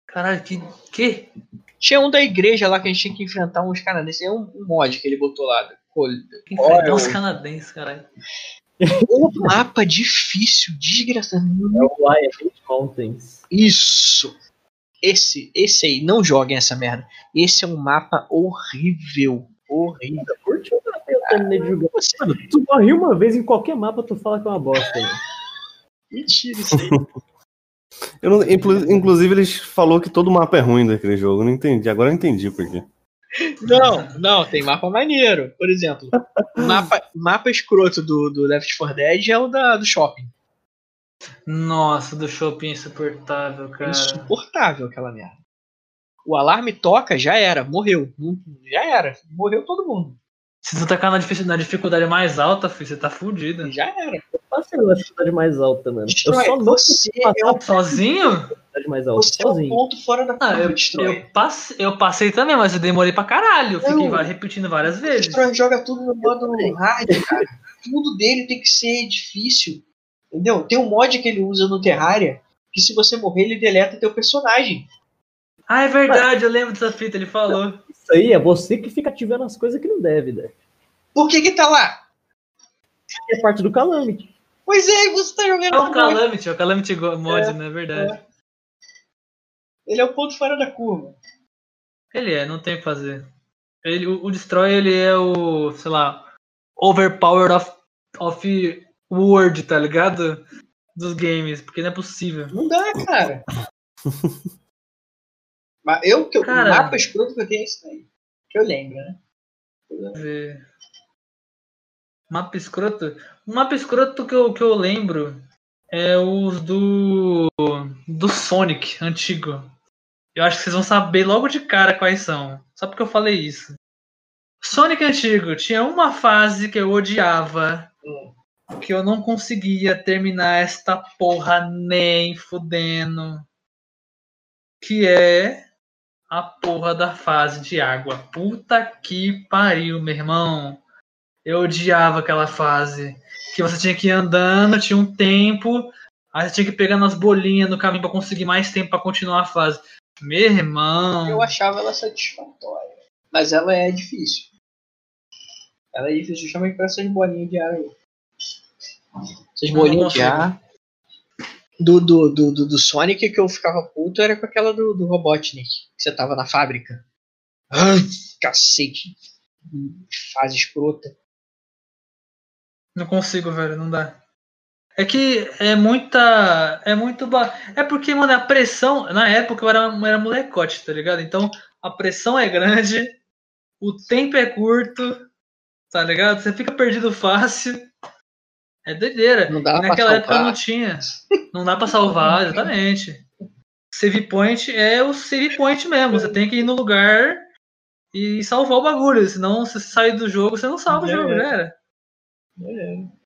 Caralho, que. que? Tinha um da igreja lá que a gente tinha que enfrentar uns canadenses. É um, um mod que ele botou lá. Col- que enfrentar eu- canadenses, caralho. [LAUGHS] Um mapa difícil, desgraçado. É o Wild Mountains. Isso! Esse, esse aí, não joguem essa merda. Esse é um mapa horrível. Horrível. Curtiu o mapa eu terminei de jogar. Você... Mano, tu morre uma vez em qualquer mapa, tu fala que é uma bosta. Né? [LAUGHS] Mentira isso aí. [LAUGHS] Eu não- inclu- inclusive, eles falou que todo mapa é ruim daquele jogo. Eu não entendi. Agora eu entendi por quê. Não, não, tem mapa maneiro. Por exemplo, o [LAUGHS] mapa, mapa escroto do, do Left 4 Dead é o da, do shopping. Nossa, do shopping insuportável, cara. Insuportável aquela merda. O alarme toca, já era, morreu. Já era, morreu todo mundo. Se tu tacar na dificu- na dificuldade mais alta, filho, você tá fudido. Já era. Eu passei na dificuldade mais alta, mano. Eu Destrói, só não você é o, Sozinho? mais alta, você é o sozinho. ponto fora da Ah, eu, eu, passei, eu passei também, mas eu demorei pra caralho. Eu fiquei repetindo várias vezes. Destrói joga tudo no modo hard, cara. Tudo dele tem que ser difícil. Entendeu? Tem um mod que ele usa no Terraria que se você morrer, ele deleta teu personagem. Ah, é verdade, eu lembro dessa fita, ele falou. Isso aí é você que fica ativando as coisas que não deve, né? Por que que tá lá? É parte do Calamity. Pois é, você tá jogando É o. Calamity, é o Calamity Go- Mod, né? É verdade. Ele é o ponto fora da curva. Ele é, não tem o que fazer. Ele, o, o Destroy, ele é o, sei lá, overpowered of, of word, tá ligado? Dos games, porque não é possível. Não dá, cara. [LAUGHS] Mas eu, que eu, Cara. o mapa escroto que eu tenho é esse daí. Que eu lembro, né? Ver. Mapa escroto? O mapa escroto que eu, que eu lembro é os do. do Sonic antigo. Eu acho que vocês vão saber logo de cara quais são. Só porque eu falei isso. Sonic antigo tinha uma fase que eu odiava. Que eu não conseguia terminar esta porra nem fudendo. Que é a porra da fase de água. Puta que pariu, meu irmão. Eu odiava aquela fase. Que você tinha que ir andando, tinha um tempo. Aí você tinha que pegar nas bolinhas no caminho pra conseguir mais tempo pra continuar a fase. Meu irmão. Eu achava ela satisfatória. Mas ela é difícil. Ela é difícil justamente para essas bolinhas de ar aí. Essas não bolinhas de ar. Do, do, do, do, do Sonic que eu ficava puto era com aquela do, do Robotnik. Que você tava na fábrica. Ai, cacete. Fase escrota. Não consigo, velho, não dá. É que é muita. É muito. Ba... É porque, mano, a pressão. Na época eu era, era molecote, tá ligado? Então a pressão é grande, o tempo é curto, tá ligado? Você fica perdido fácil. É doideira. Não dá pra naquela época não tinha. Não dá pra salvar, [LAUGHS] exatamente. Save point é o save point mesmo. Você tem que ir no lugar e salvar o bagulho. Senão, se você sair do jogo, você não salva o Já jogo, era. já era.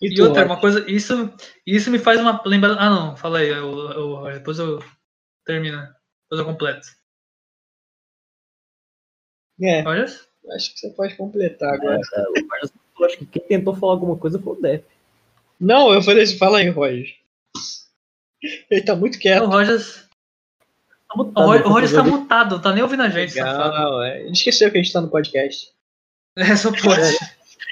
E, E outra, uma coisa, isso, isso me faz uma lembrar. Ah, não, fala aí, eu, eu- depois eu termino, depois eu completo. É, Olha, acho que você pode completar agora. É, o Eu acho que quem tentou falar alguma coisa foi o Def. Não, eu falei assim, fala aí, Roger. Ele tá muito O quieto. Rogers, Tá o mutado, Roger, tá o Rogers tá mutado, tá nem ouvindo a gente. Legal, é. Ele esqueceu que a gente tá no podcast. É, só pode.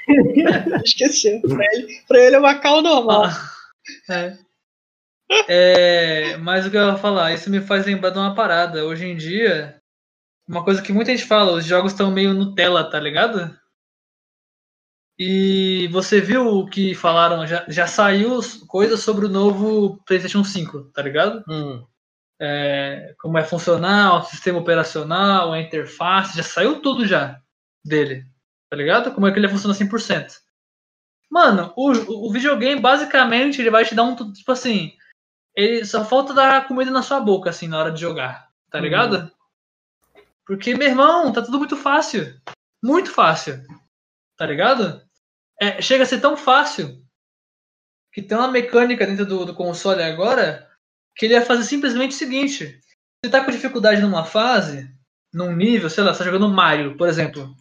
[LAUGHS] Esqueceu. Pra ele, pra ele é uma cal normal. Ah, é. É, mas o que eu ia falar, isso me faz lembrar de uma parada. Hoje em dia, uma coisa que muita gente fala, os jogos estão meio Nutella, tá ligado? E você viu o que falaram? Já, já saiu coisas sobre o novo PlayStation 5, tá ligado? Hum. É, como é funcional, o sistema operacional, a interface, já saiu tudo já dele, tá ligado? Como é que ele funciona 100%. Mano, o, o videogame basicamente ele vai te dar um, tipo assim, ele só falta dar comida na sua boca assim na hora de jogar, tá ligado? Porque meu irmão, tá tudo muito fácil, muito fácil, tá ligado? É, chega a ser tão fácil que tem uma mecânica dentro do, do console agora que ele ia fazer simplesmente o seguinte: você tá com dificuldade numa fase, num nível, sei lá, você tá jogando Mario, por exemplo,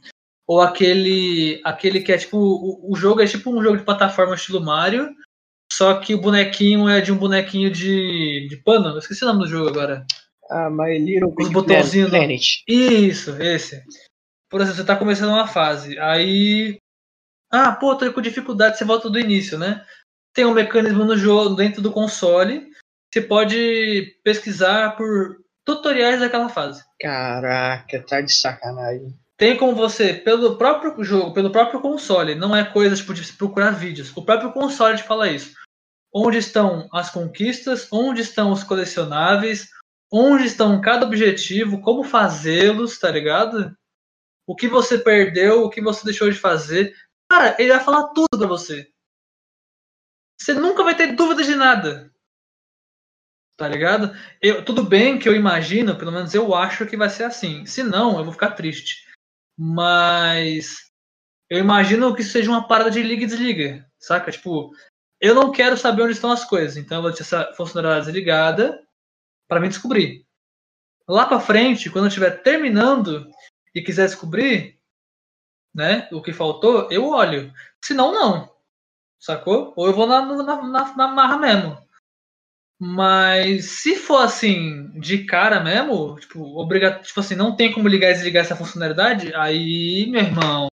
ou aquele aquele que é tipo o, o jogo é tipo um jogo de plataforma estilo Mario, só que o bonequinho é de um bonequinho de, de pano, eu esqueci o nome do jogo agora. Ah, My Little Os botãozinhos Planet. Isso, esse. Por exemplo, você tá começando uma fase, aí. Ah, pô, tô com dificuldade, você volta do início, né? Tem um mecanismo no jogo, dentro do console, você pode pesquisar por tutoriais daquela fase. Caraca, tá de sacanagem. Tem como você, pelo próprio jogo, pelo próprio console, não é coisa tipo, de procurar vídeos, o próprio console te fala isso. Onde estão as conquistas, onde estão os colecionáveis, onde estão cada objetivo, como fazê-los, tá ligado? O que você perdeu, o que você deixou de fazer. Cara, ele vai falar tudo pra você. Você nunca vai ter dúvida de nada. Tá ligado? Eu, tudo bem que eu imagino, pelo menos eu acho que vai ser assim. Se não, eu vou ficar triste. Mas eu imagino que isso seja uma parada de liga e desliga, saca? Tipo, eu não quero saber onde estão as coisas, então eu vou deixar essa funcionalidade desligada para mim descobrir. Lá para frente, quando eu estiver terminando e quiser descobrir, né, o que faltou, eu olho. Se não, não. Sacou? Ou eu vou na, na, na, na marra mesmo. Mas se for assim, de cara mesmo, tipo, obriga, tipo assim, não tem como ligar e desligar essa funcionalidade, aí, meu irmão,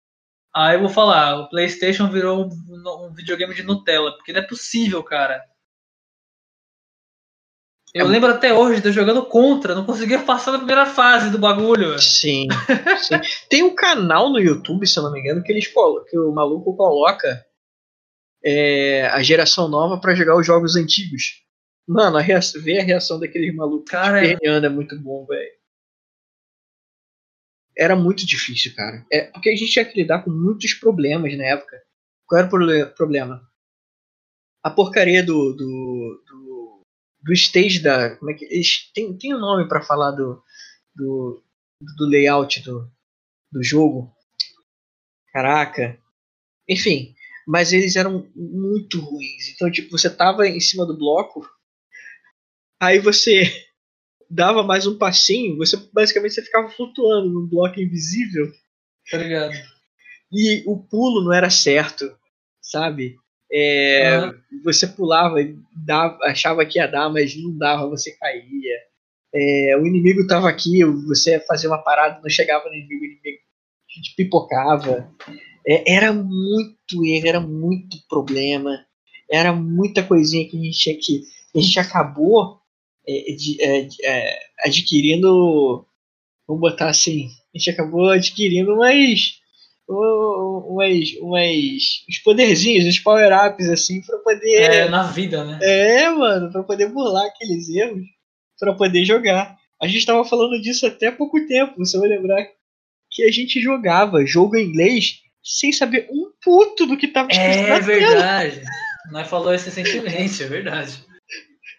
aí eu vou falar, o PlayStation virou um, um videogame de Nutella, porque não é possível, cara. Eu É lembro até hoje de eu jogando contra, não conseguia passar da primeira fase do bagulho. Sim, [LAUGHS] sim. Tem um canal no YouTube, se eu não me engano, que eles colo- que o maluco coloca é, a geração nova pra jogar os jogos antigos. Mano, a reação, ver a reação daqueles malucos Cara, é- é muito bom, velho. Era muito difícil, cara. É, porque a gente tinha que lidar com muitos problemas na época. Qual era o problema? A porcaria do, do, do, do stage da. Como é que. eles- Tem, tem um nome pra falar do, do, do layout do, do jogo. Caraca. Enfim, mas eles eram muito ruins. Então, tipo, você tava em cima do bloco, aí você [LAUGHS] dava mais um passinho, você basicamente você ficava flutuando num bloco invisível Tá ligado? e o pulo não era certo, sabe? É. Você pulava dava, achava que ia dar, mas não dava, você caía. É, o inimigo estava aqui, você fazia uma parada, não chegava no inimigo, o inimigo te pipocava. É, era muito erro, era muito problema, era muita coisinha que a gente tinha que. A gente acabou é, de- é, é, adquirindo. Vamos botar assim. A gente acabou adquirindo umas u- umas, umas, uns poderzinhos, uns power-ups, assim, pra É, poder. na vida, né? É, mano, pra poder burlar aqueles erros, pra poder jogar. A gente tava falando disso até pouco tempo, você vai lembrar que a gente jogava jogo em inglês sem saber um puto do que tava escrito É verdade. Nós falou isso recentemente, é verdade.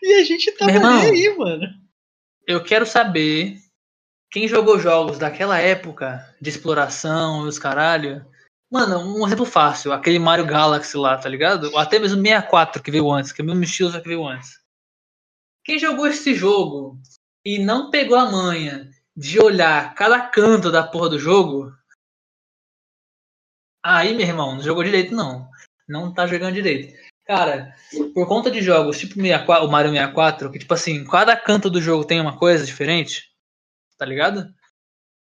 E a gente tava Meu irmão. aí, mano. Eu quero saber quem jogou jogos daquela época de exploração e os caralho. Mano, um exemplo fácil, aquele Mario Galaxy lá, tá ligado? Ou até mesmo 64 que veio antes, que é o mesmo estilo que veio antes. Quem jogou esse jogo e não pegou a manha de olhar cada canto da porra do jogo, Aí, meu irmão, não jogou direito, não. Não tá jogando direito. Cara, por conta de jogos tipo 64, o Mario 64, que tipo assim, cada canto do jogo tem uma coisa diferente, tá ligado?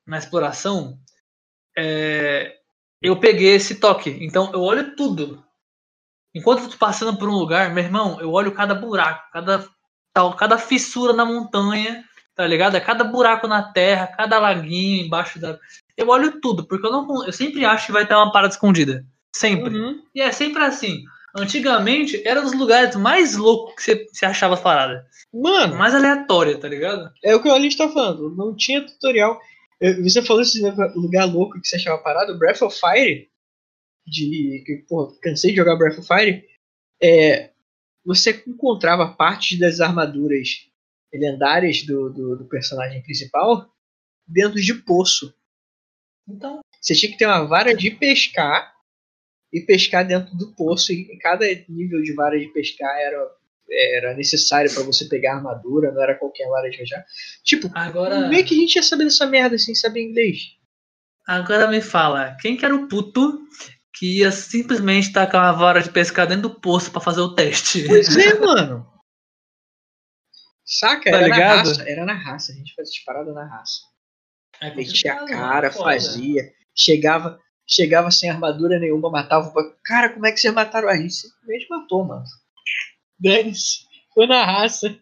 Na exploração, é, eu peguei esse toque. Então eu olho tudo. Enquanto eu tô passando por um lugar, meu irmão, eu olho cada buraco, cada, tal, cada fissura na montanha, tá ligado? É cada buraco na terra, cada laguinho embaixo da. Eu olho tudo, porque eu não eu sempre acho que vai ter uma parada escondida. Sempre. Uhum. E é sempre assim. Antigamente era um dos lugares mais loucos que você, você achava as paradas. Mano, Mais aleatória, tá ligado? é o que o Alice tá falando. Não tinha tutorial. Você falou esse lugar louco que você achava parado, Breath of Fire. De. que, Pô, cansei de jogar Breath of Fire. É, você encontrava partes das armaduras lendárias do, do, do personagem principal dentro de poço. Então, Você tinha que ter uma vara de pescar e pescar dentro do poço. E cada nível de vara de pescar era, era necessário pra você pegar armadura, não era qualquer vara de pescar. Tipo, agora. como é que a gente ia saber dessa merda sem saber inglês? Agora me fala, quem que era o puto que ia simplesmente tacar uma vara de pescar dentro do poço pra fazer o teste? Pois é, [LAUGHS] mano. Saca? Tá Era na ligado? raça. Era na raça. A gente fazia essas paradas na raça. É Metia a cara, foda. fazia. Chegava, chegava sem armadura nenhuma, matava. o Cara, como é que vocês mataram a gente? Simplesmente matou, mano. Dane-se. Foi na raça.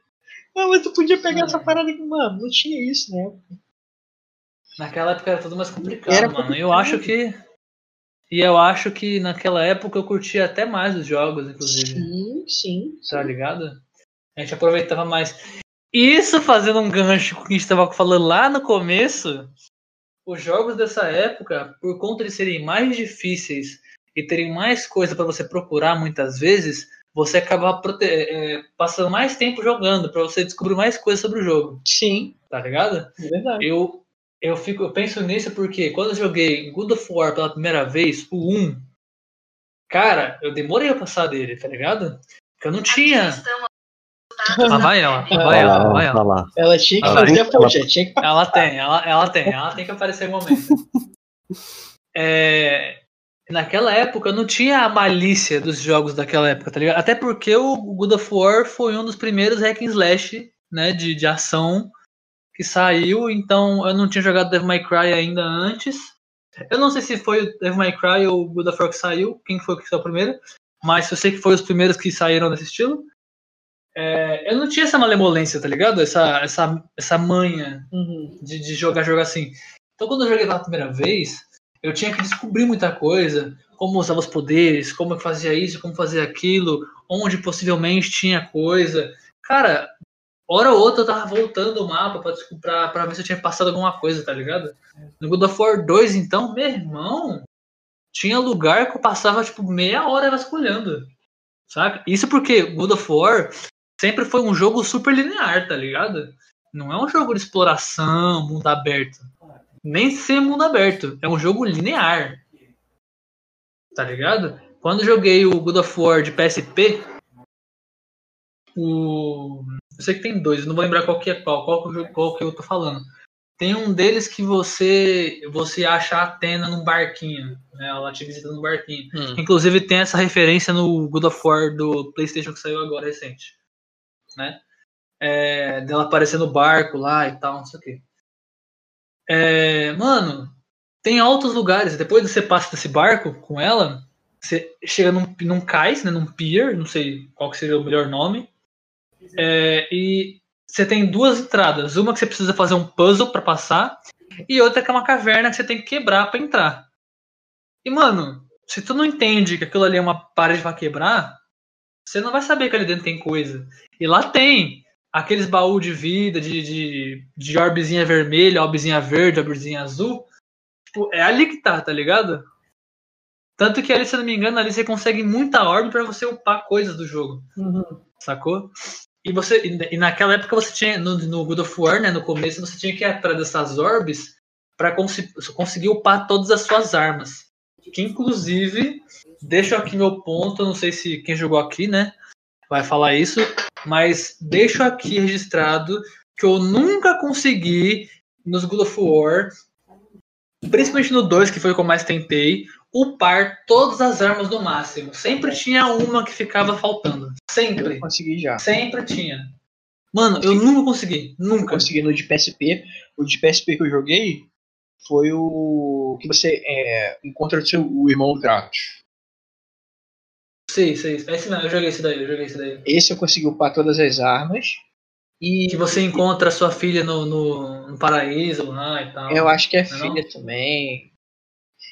Ah, mas tu podia pegar É. essa parada aqui, mano. Não tinha isso, né? Naquela época era tudo mais complicado, Era mano. Eu acho que. E eu acho que naquela época eu curtia até mais os jogos, inclusive. Sim, sim. Tá ligado? A gente aproveitava mais. Isso fazendo um gancho com o que a gente tava falando lá no começo. Os jogos dessa época, por conta de serem mais difíceis e terem mais coisa pra você procurar muitas vezes, você acaba prote- é, passando mais tempo jogando pra você descobrir mais coisas sobre o jogo, Sim, tá ligado? é verdade. Eu, eu, fico, eu penso nisso porque quando eu joguei God of War pela primeira vez, o 1, cara, eu demorei a passar dele, tá ligado? Porque eu não tinha. Lá vai ela, lá vai ela, vai ela. Lá. Ela tinha que Ela- fazer a ela- tinha que Ela tem, ela, ela tem, ela tem que aparecer em momento. [LAUGHS] É, naquela época eu não tinha a malícia dos jogos daquela época, tá ligado? Até porque o God of War foi um dos primeiros hack and slash, né, de, de ação que saiu, então eu não tinha jogado Devil May Cry ainda antes. Eu não sei se foi o Devil May Cry ou o God of War que saiu, quem foi que saiu primeiro, mas eu sei que foi os primeiros que saíram desse estilo. É, eu não tinha essa malemolência, tá ligado? Essa, essa, essa manha Uhum. de, de jogar jogo assim. Então quando eu joguei pela primeira vez, eu tinha que descobrir muita coisa, como usava os poderes, como eu fazia isso, como fazia aquilo, onde possivelmente tinha coisa. Cara, hora ou outra eu tava voltando o mapa pra, pra, pra ver se eu tinha passado alguma coisa, tá ligado? No God of War 2, então, meu irmão, tinha lugar que eu passava tipo meia hora vasculhando. Sabe? Isso porque God of War sempre foi um jogo super linear, tá ligado? Não é um jogo de exploração, mundo aberto. Nem ser mundo aberto. É um jogo linear. Tá ligado? Quando joguei o God of War de PSP, o. Eu sei que tem dois, não vou lembrar qual que é qual, qual, que, eu- qual que eu tô falando. Tem um deles que você você acha a Atena num barquinho. Né? Ela te visita num barquinho. Hum. Inclusive tem essa referência no God of War do PlayStation que saiu agora recente, né? É, dela aparecer no barco lá e tal, não sei o quê. É, mano, tem altos lugares. Depois que você passa desse barco com ela, você chega num, num cais, né? Num pier, não sei qual que seria o melhor nome. É, e você tem duas entradas. Uma que você precisa fazer um puzzle pra passar e outra que é uma caverna que você tem que quebrar pra entrar. E, mano, se tu não entende que aquilo ali é uma parede pra quebrar, você não vai saber que ali dentro tem coisa. E lá tem aqueles baús de vida, de, de, de orbezinha vermelha, orbezinha verde, orbezinha azul. Tipo, é ali que tá, tá ligado? Tanto que ali, se eu não me engano, ali você consegue muita orbe pra você upar coisas do jogo Uhum. sacou? E você e naquela época você tinha no, no God of War, né, no começo você tinha que ir atrás dessas orbes para conseguir upar todas as suas armas. Que inclusive, deixo aqui meu ponto, não sei se quem jogou aqui, né, vai falar isso, mas deixo aqui registrado que eu nunca consegui nos God of War, principalmente no 2, que foi o que eu mais tentei, upar todas as armas no máximo. Sempre tinha uma que ficava faltando. Sempre. Eu consegui já. Sempre tinha. Mano, eu nunca consegui. Nunca. Consegui no de PSP. O de PSP que eu joguei foi o que você é, encontra o seu o irmão Kratos. Sei, sei. Esse não, eu joguei esse daí, eu joguei esse daí. Esse eu consegui upar todas as armas. E Que você encontra sua filha no, no, no paraíso lá e tal. eu acho que é Não é filha também.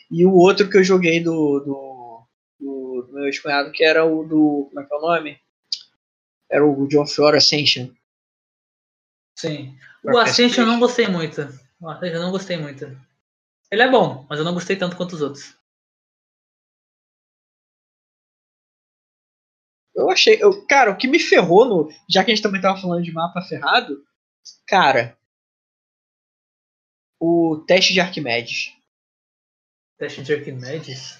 E o outro que eu joguei do, do, do, do meu ex-cunhado, que era o do. Como é que é o nome? Era o John Fiore Ascension. Sim. Pra O Ascension eu PS3. não gostei muito. O Ascension eu não gostei muito. Ele é bom, mas eu não gostei tanto quanto os outros. Eu achei. Eu, cara, o que me ferrou no. Já que a gente também tava falando de mapa ferrado, cara. O teste de Arquimedes. Teste de Arquimedes?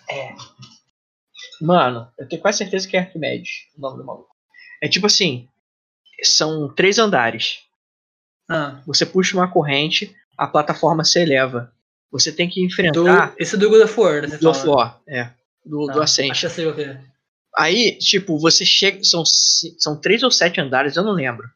Mano, eu tenho quase certeza que é Arquimedes o nome do maluco. É tipo assim: são três andares. Ah, Você puxa uma corrente, a plataforma se eleva. Você tem que do, enfrentar esse é do God of War, né? do fala. War, é. Do, do Ah, Ascent. Acho que eu sei o que é. Aí, tipo, você chega. São, são três ou sete andares, eu não lembro.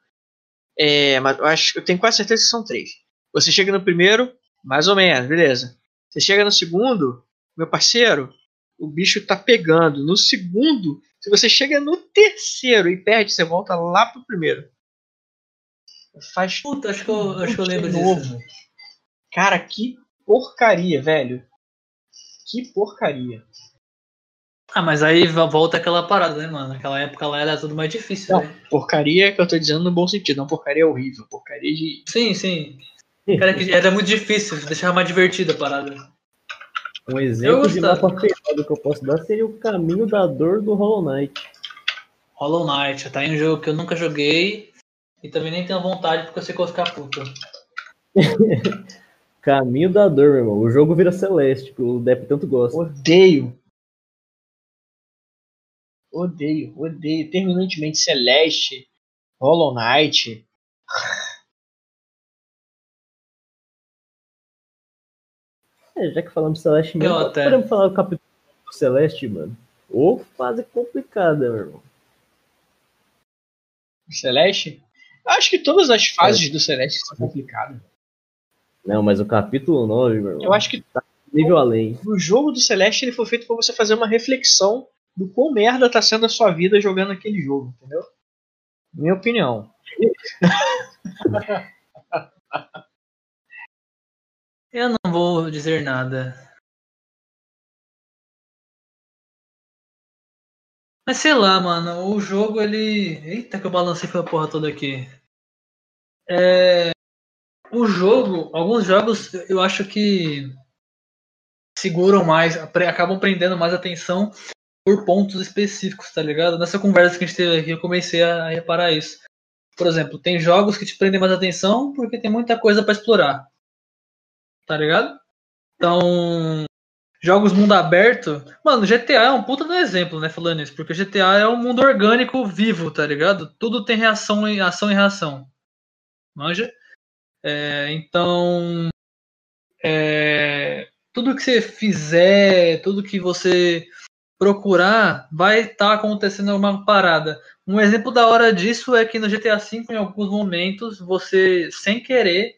É, mas eu acho eu tenho quase certeza que são três. Você chega no primeiro, mais ou menos, beleza. Você chega no segundo, meu parceiro, o bicho tá pegando. No segundo, se você chega no terceiro e perde, você volta lá pro primeiro. Faz Puta, acho que eu, acho que eu lembro de disso. novo. Cara, que porcaria, velho. Que porcaria. Ah, mas aí vo- volta aquela parada, né, mano? Naquela época lá era tudo mais difícil, Não. né? Porcaria que eu tô dizendo no bom sentido, não porcaria horrível. Porcaria de. Sim, sim. Cara, que era muito difícil, deixava mais divertida a parada. Um exemplo de mapa ferrado que eu posso dar seria o caminho da dor do Hollow Knight. Hollow Knight, tá aí um jogo que eu nunca joguei e também nem tenho vontade porque eu sei que eu vou ficar puto. [LAUGHS] Caminho da dor, meu irmão. O jogo vira celeste, que o Depp tanto gosta. Odeio. Odeio, odeio. Terminantemente Celeste, Hollow Knight. É, já que falamos Celeste mesmo, Eu até. podemos falar do capítulo do Celeste, mano? Ô, fase complicada, meu irmão. Celeste? Acho que todas as fases do Celeste são complicadas. Não, mas o capítulo 9, meu irmão, Eu acho que nível além. o jogo do Celeste ele foi feito para você fazer uma reflexão do quão merda tá sendo a sua vida jogando aquele jogo, entendeu? Minha opinião. [LAUGHS] Eu não vou dizer nada. Mas sei lá, mano, o jogo ele. Eita, que eu balancei pela porra toda aqui. É... O jogo, alguns jogos eu acho que seguram mais, acabam prendendo mais atenção por pontos específicos, tá ligado? Nessa conversa que a gente teve aqui, eu comecei a reparar isso. Por exemplo, tem jogos que te prendem mais atenção porque tem muita coisa pra explorar tá ligado? Então, jogos mundo aberto. Mano, GTA é um puta do exemplo, né? Falando isso, porque GTA é um mundo orgânico vivo, tá ligado? Tudo tem reação e ação e reação. Manja? É, então, é, tudo que você fizer, tudo que você procurar, vai estar acontecendo alguma parada. Um exemplo da hora disso é que no GTA V, em alguns momentos, você, sem querer,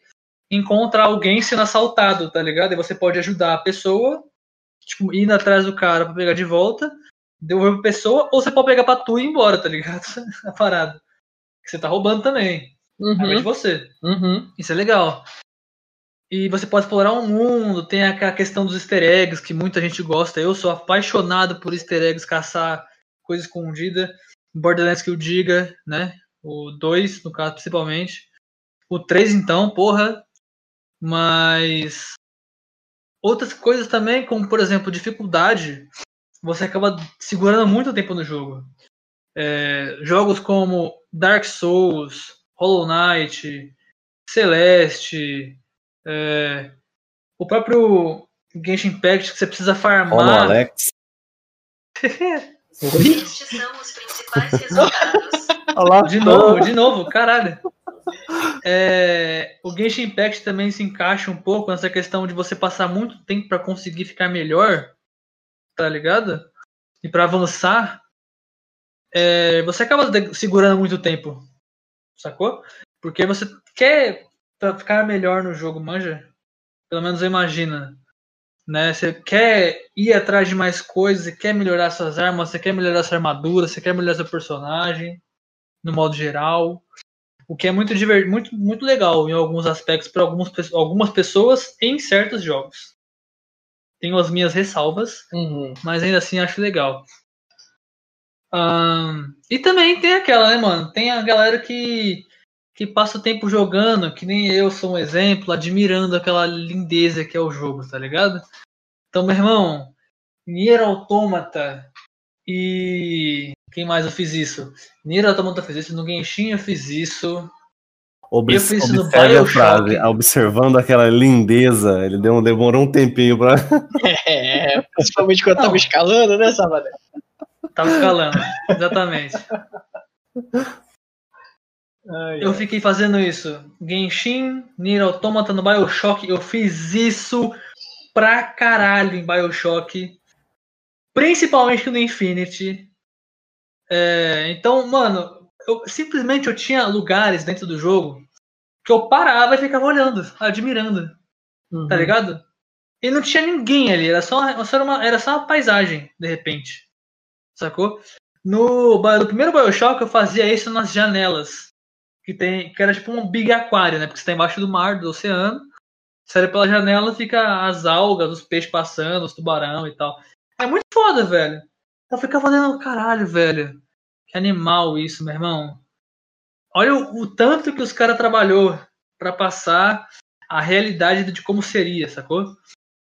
encontra alguém sendo assaltado, tá ligado? E você pode ajudar a pessoa, tipo, indo atrás do cara pra pegar de volta, devolver pra pessoa, ou você pode pegar pra tu e ir embora, tá ligado? [LAUGHS] A parada. Que você tá roubando também. Aí vai de Uhum, você. uhum. Isso é legal. E você pode explorar um mundo, tem aquela questão dos easter eggs que muita gente gosta. Eu sou apaixonado por easter eggs, caçar coisa escondida. Borderlands que eu diga, né? O 2, no caso, principalmente. O 3, então, porra. Mas. Outras coisas também, como por exemplo, dificuldade, você acaba segurando muito tempo no jogo. É, jogos como Dark Souls, Hollow Knight, Celeste, é, o próprio Genshin Impact que você precisa farmar. Alex. [LAUGHS] Estes são os principais resultados. Olha lá, De novo, de novo, caralho. É, o Genshin Impact também se encaixa um pouco nessa questão de você passar muito tempo para conseguir ficar melhor. tá ligado? E pra avançar, é, você acaba de- segurando muito tempo, sacou? Porque você quer pra ficar melhor no jogo, manja? Pelo menos eu imagino. Né? Você quer ir atrás de mais coisas, você quer melhorar suas armas, você quer melhorar sua armadura, você quer melhorar seu personagem, no modo geral. O que é muito, muito, muito legal em alguns aspectos para algumas, algumas pessoas em certos jogos. Tenho as minhas ressalvas, Uhum. mas ainda assim acho legal. Ahn, e também tem aquela, né, mano? Tem a galera que, que passa o tempo jogando, que nem eu sou um exemplo, admirando aquela lindeza que é o jogo, tá ligado? Então, meu irmão, Nier Automata e. Quem mais eu fiz isso? Nier Automata fez isso, no Genshin eu fiz isso. Obs- Eu fiz isso no a Bioshock. frase, observando aquela lindeza, ele deu, demorou um tempinho pra. [LAUGHS] É, principalmente quando Não. tava escalando, né, Sabadão? Tava escalando, exatamente. Eu fiquei fazendo isso. Genshin, Nier Automata no Bioshock. Eu fiz isso pra caralho em Bioshock. Principalmente no Infinity. É, então, mano, eu, simplesmente eu tinha lugares dentro do jogo que eu parava e ficava olhando, admirando, Uhum. tá ligado? E não tinha ninguém ali, era só, era, uma, era só uma paisagem, de repente. Sacou? No, no primeiro Bioshock eu fazia isso nas janelas que tem que era tipo um big aquário, né? Porque você tá embaixo do mar, do oceano. Olha pela janela, fica as algas, os peixes passando, os tubarão e tal. É muito foda, velho. Eu ficava falando, caralho, velho. Que animal isso, meu irmão. Olha o, o tanto que os caras trabalhou pra passar a realidade de como seria, sacou?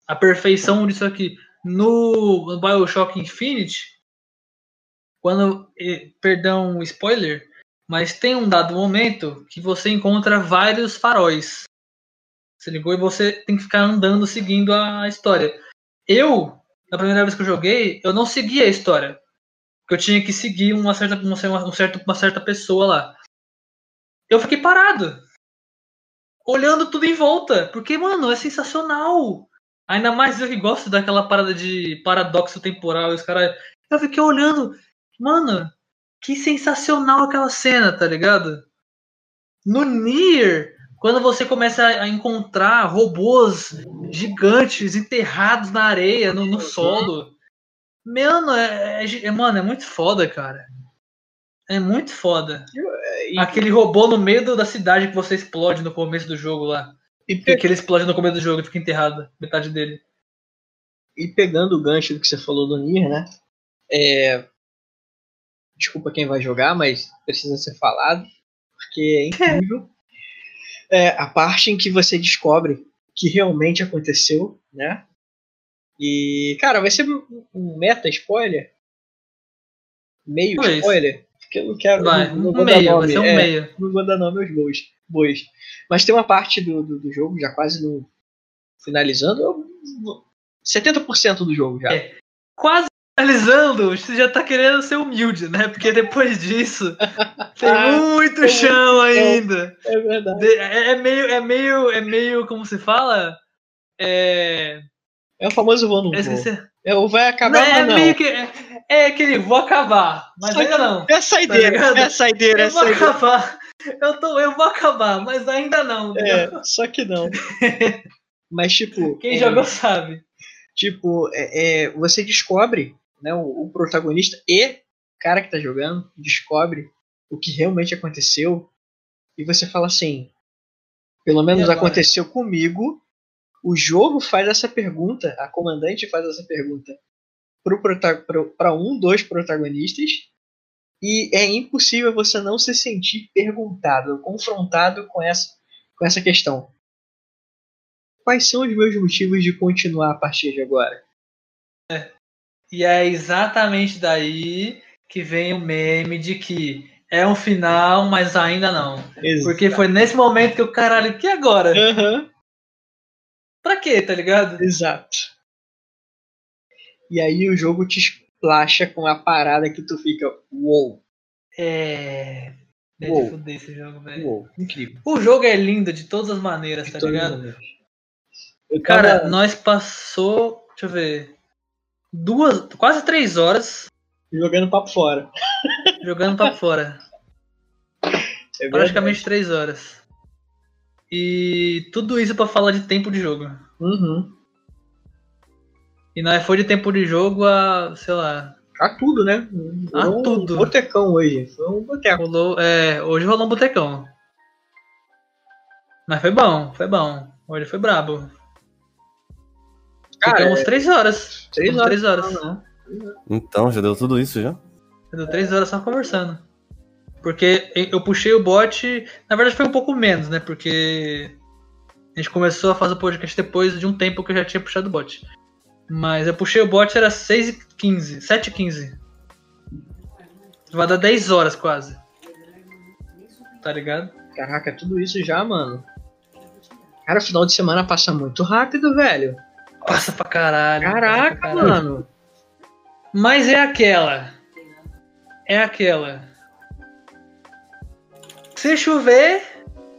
A perfeição disso aqui. No, no Bioshock Infinite, quando. eh, Perdão, spoiler. Mas tem um dado momento que você encontra vários faróis. Você ligou e você tem que ficar andando seguindo a história. Eu, na primeira vez que eu joguei, eu não seguia a história. Porque eu tinha que seguir uma certa, uma, uma, certa, uma certa pessoa lá. Eu fiquei parado. Olhando tudo em volta. Porque, mano, é sensacional. Ainda mais eu que gosto daquela parada de paradoxo temporal. Os caras. Eu fiquei olhando. Mano, que sensacional aquela cena, tá ligado? No Nier, quando você começa a encontrar robôs gigantes enterrados na areia, no, no solo. Mano, é, é é- mano, é muito foda, cara. É muito foda. E, Aquele robô no meio do- da cidade que você explode no começo do jogo lá. e, pe- que ele explode no começo do jogo e fica enterrado, metade dele. e pegando o gancho do que você falou do Nier, né? É, Desculpa quem vai jogar, mas precisa ser falado, porque é [LAUGHS] incrível. É, a parte em que você descobre que realmente aconteceu, né? E, cara, vai ser um meta spoiler? Meio Talvez. spoiler? Porque eu não quero. Vai, não, não um vou dar meio, vai nome, ser um é, meio. não vou dar nome aos bois. bois. Mas tem uma parte do, do, do jogo, já quase no, finalizando, eu- 70% do jogo já. É. Quase finalizando, você já tá querendo ser humilde, né? Porque depois disso [LAUGHS] tem Ah, muito tem chão ainda. É verdade. De- É, é meio, é meio, é meio, como se fala? É. É o famoso vou no vou. esqueci. É o vai acabar, Não, é não. meio que. É, é aquele vou acabar, mas ainda não. É saideira, ligado? é saideira, é Eu vou saideira. acabar. Eu, tô, eu vou acabar, mas ainda não. É, só que não. [LAUGHS] Mas, tipo, Quem é, jogou sabe. tipo é, é, você descobre, né, o, o protagonista e o cara que tá jogando descobre o que realmente aconteceu e você fala assim, pelo menos aconteceu comigo. O jogo faz essa pergunta, a comandante faz essa pergunta para um dos protagonistas e é impossível você não se sentir perguntado, confrontado com essa, com essa questão. Quais são os meus motivos de continuar a partir de agora? E é exatamente daí que vem o meme de que é um final, mas ainda não. Porque foi nesse momento que o caralho, que agora? Aham, Pra quê, tá ligado? exato. E aí o jogo te esplacha com a parada que tu fica, uou, É. Deve Uou. fuder esse jogo, velho. uou, incrível. O jogo é lindo de todas as maneiras, De tá ligado? Cara, nós passou. Deixa eu ver. Duas, quase três horas Jogando papo fora. jogando papo fora. [LAUGHS] É Praticamente três horas. E tudo isso pra falar de tempo de jogo. Uhum. E nós foi de tempo de jogo a, sei lá, A tudo, né? A Foi um tudo. botecão hoje. Foi um boteco. rolou. É, hoje rolou um botecão. Mas foi bom, foi bom. Hoje foi brabo. Cara, Ficamos três horas. Três Ficamos horas. três horas. Não, não. Então, já deu tudo isso já? Deu três horas só conversando. Porque eu puxei o bot. Na verdade foi um pouco menos, né? Porque a gente começou a fazer o podcast depois de um tempo que eu já tinha puxado o bot. Mas eu puxei o bot, era 6h15, 7h15. Vai dar 10 horas quase. Tá ligado? Caraca, tudo isso já, mano. Cara, o final de semana passa muito rápido, velho. Passa pra caralho. Caraca, pra caralho. mano. Mas é aquela. É aquela. Se chover,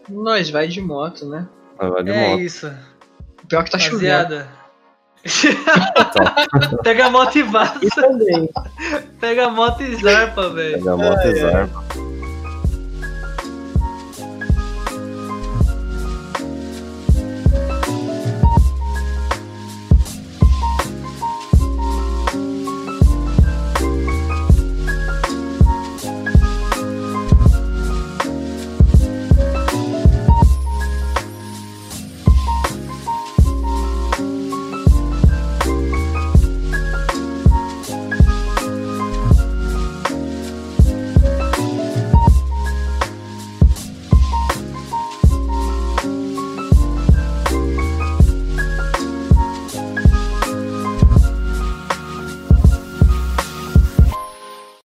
Nós vai de moto, né? Vai de é moto. isso. Pior que tá chovendo. Rapaziada. [LAUGHS] Pega a moto e vaza. Pega a moto e zarpa, velho. Pega a moto e zarpa.